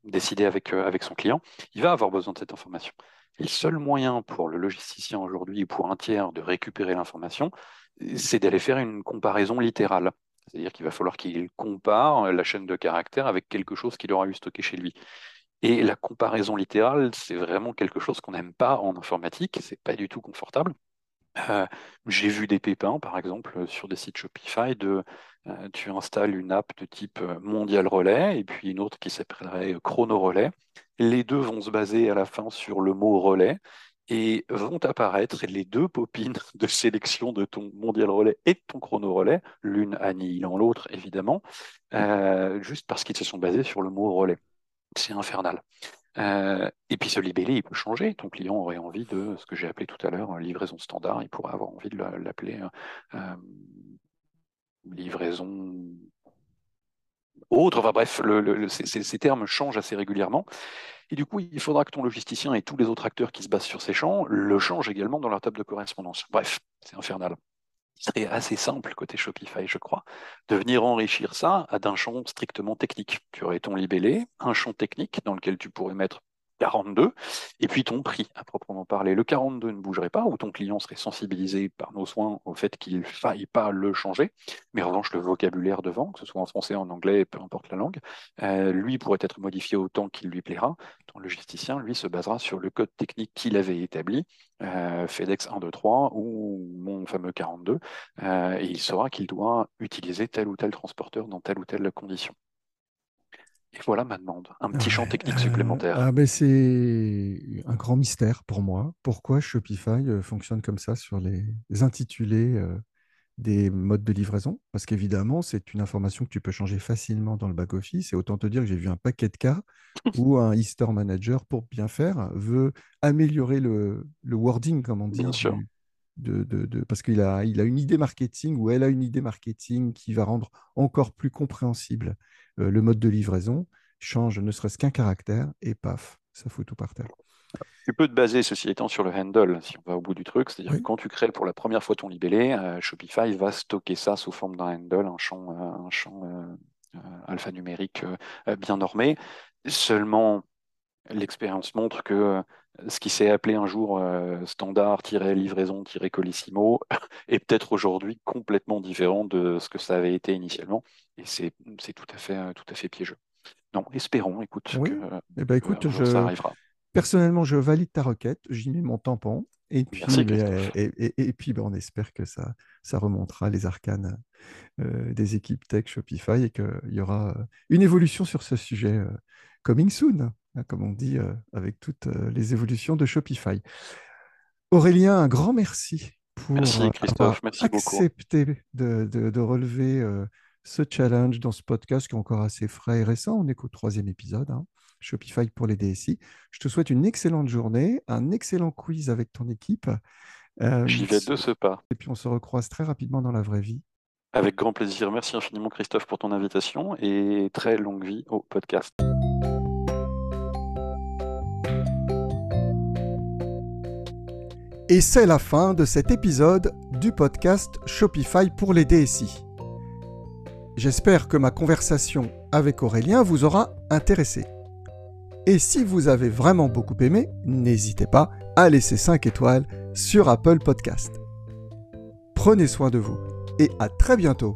décidés avec, avec son client, il va avoir besoin de cette information. Et le seul moyen pour le logisticien aujourd'hui ou pour un tiers de récupérer l'information, c'est d'aller faire une comparaison littérale. C'est-à-dire qu'il va falloir qu'il compare la chaîne de caractères avec quelque chose qu'il aura eu stocké chez lui. Et la comparaison littérale, c'est vraiment quelque chose qu'on n'aime pas en informatique, c'est pas du tout confortable. Euh, j'ai vu des pépins, par exemple, sur des sites Shopify, de euh, tu installes une app de type euh, Mondial Relais et puis une autre qui s'appellerait Chrono Relais. Les deux vont se baser à la fin sur le mot relais et vont apparaître les deux popines <laughs> de sélection de ton mondial relais et de ton chrono relais, l'une annihilant l'autre évidemment, euh, juste parce qu'ils se sont basés sur le mot relais. c'est infernal. Euh, et puis ce libellé, il peut changer. Ton client aurait envie de ce que j'ai appelé tout à l'heure livraison standard. Il pourrait avoir envie de l'appeler euh, livraison autre. Enfin bref, ces, termes changent assez régulièrement. Et du coup, il faudra que ton logisticien et tous les autres acteurs qui se basent sur ces champs le changent également dans leur table de correspondance. Bref, c'est infernal. Il serait assez simple côté Shopify, je crois, de venir enrichir ça d'un champ strictement technique. Tu aurais ton libellé, un champ technique dans lequel tu pourrais mettre 42, et puis ton prix à proprement parler. Le 42 ne bougerait pas, ou ton client serait sensibilisé par nos soins au fait qu'il ne faille pas le changer, mais en revanche, le vocabulaire devant, que ce soit en français, en anglais, peu importe la langue, euh, lui pourrait être modifié autant qu'il lui plaira. Ton logisticien, lui, se basera sur le code technique qu'il avait établi, euh, FedEx 123 ou mon fameux 42, euh, et il saura qu'il doit utiliser tel ou tel transporteur dans telle ou telle condition. Et voilà ma demande, un petit champ technique euh, supplémentaire. Ah ben c'est un grand mystère pour moi. Pourquoi Shopify euh, fonctionne comme ça sur les intitulés euh, des modes de livraison? Parce qu'évidemment, c'est une information que tu peux changer facilement dans le back-office. Et autant te dire que j'ai vu un paquet de cas où <laughs> un e-store manager, pour bien faire, veut améliorer le, wording, comme on dit, bien sûr. De, de, parce qu'il a, il a une idée marketing ou elle a une idée marketing qui va rendre encore plus compréhensible euh, le mode de livraison, change ne serait-ce qu'un caractère et paf, ça fout tout par terre. Tu peux te baser, ceci étant, sur le handle, si on va au bout du truc. C'est-à-dire que quand tu crées pour la première fois ton libellé, euh, Shopify va stocker ça sous forme d'un handle, un champ, euh, un champ alphanumérique bien normé. Seulement, l'expérience montre que ce qui s'est appelé un jour standard-livraison-colissimo <laughs> est peut-être aujourd'hui complètement différent de ce que ça avait été initialement. Et c'est tout, à fait, tout à fait piégeux. Non, espérons, écoute, que, eh ben, écoute je... ça arrivera. Personnellement, je valide ta requête, j'y mets mon tampon. Et puis, et, puis ben, on espère que ça, ça remontera les arcanes des équipes tech Shopify et qu'il y aura une évolution sur ce sujet coming soon. Hein, comme on dit, euh, avec toutes euh, les évolutions de Shopify. Aurélien, un grand merci pour merci, euh, avoir accepté de, relever ce challenge dans ce podcast qui est encore assez frais et récent. On est qu'au troisième épisode, hein, Shopify pour les DSI. Je te souhaite une excellente journée, un excellent quiz avec ton équipe. J'y vais de ce pas. Et puis on se recroise très rapidement dans la vraie vie. Avec grand plaisir. Merci infiniment Christophe pour ton invitation et très longue vie au podcast. Et c'est la fin de cet épisode du podcast Shopify pour les DSI. J'espère que ma conversation avec Aurélien vous aura intéressé. Et si vous avez vraiment beaucoup aimé, n'hésitez pas à laisser 5 étoiles sur Apple Podcast. Prenez soin de vous et à très bientôt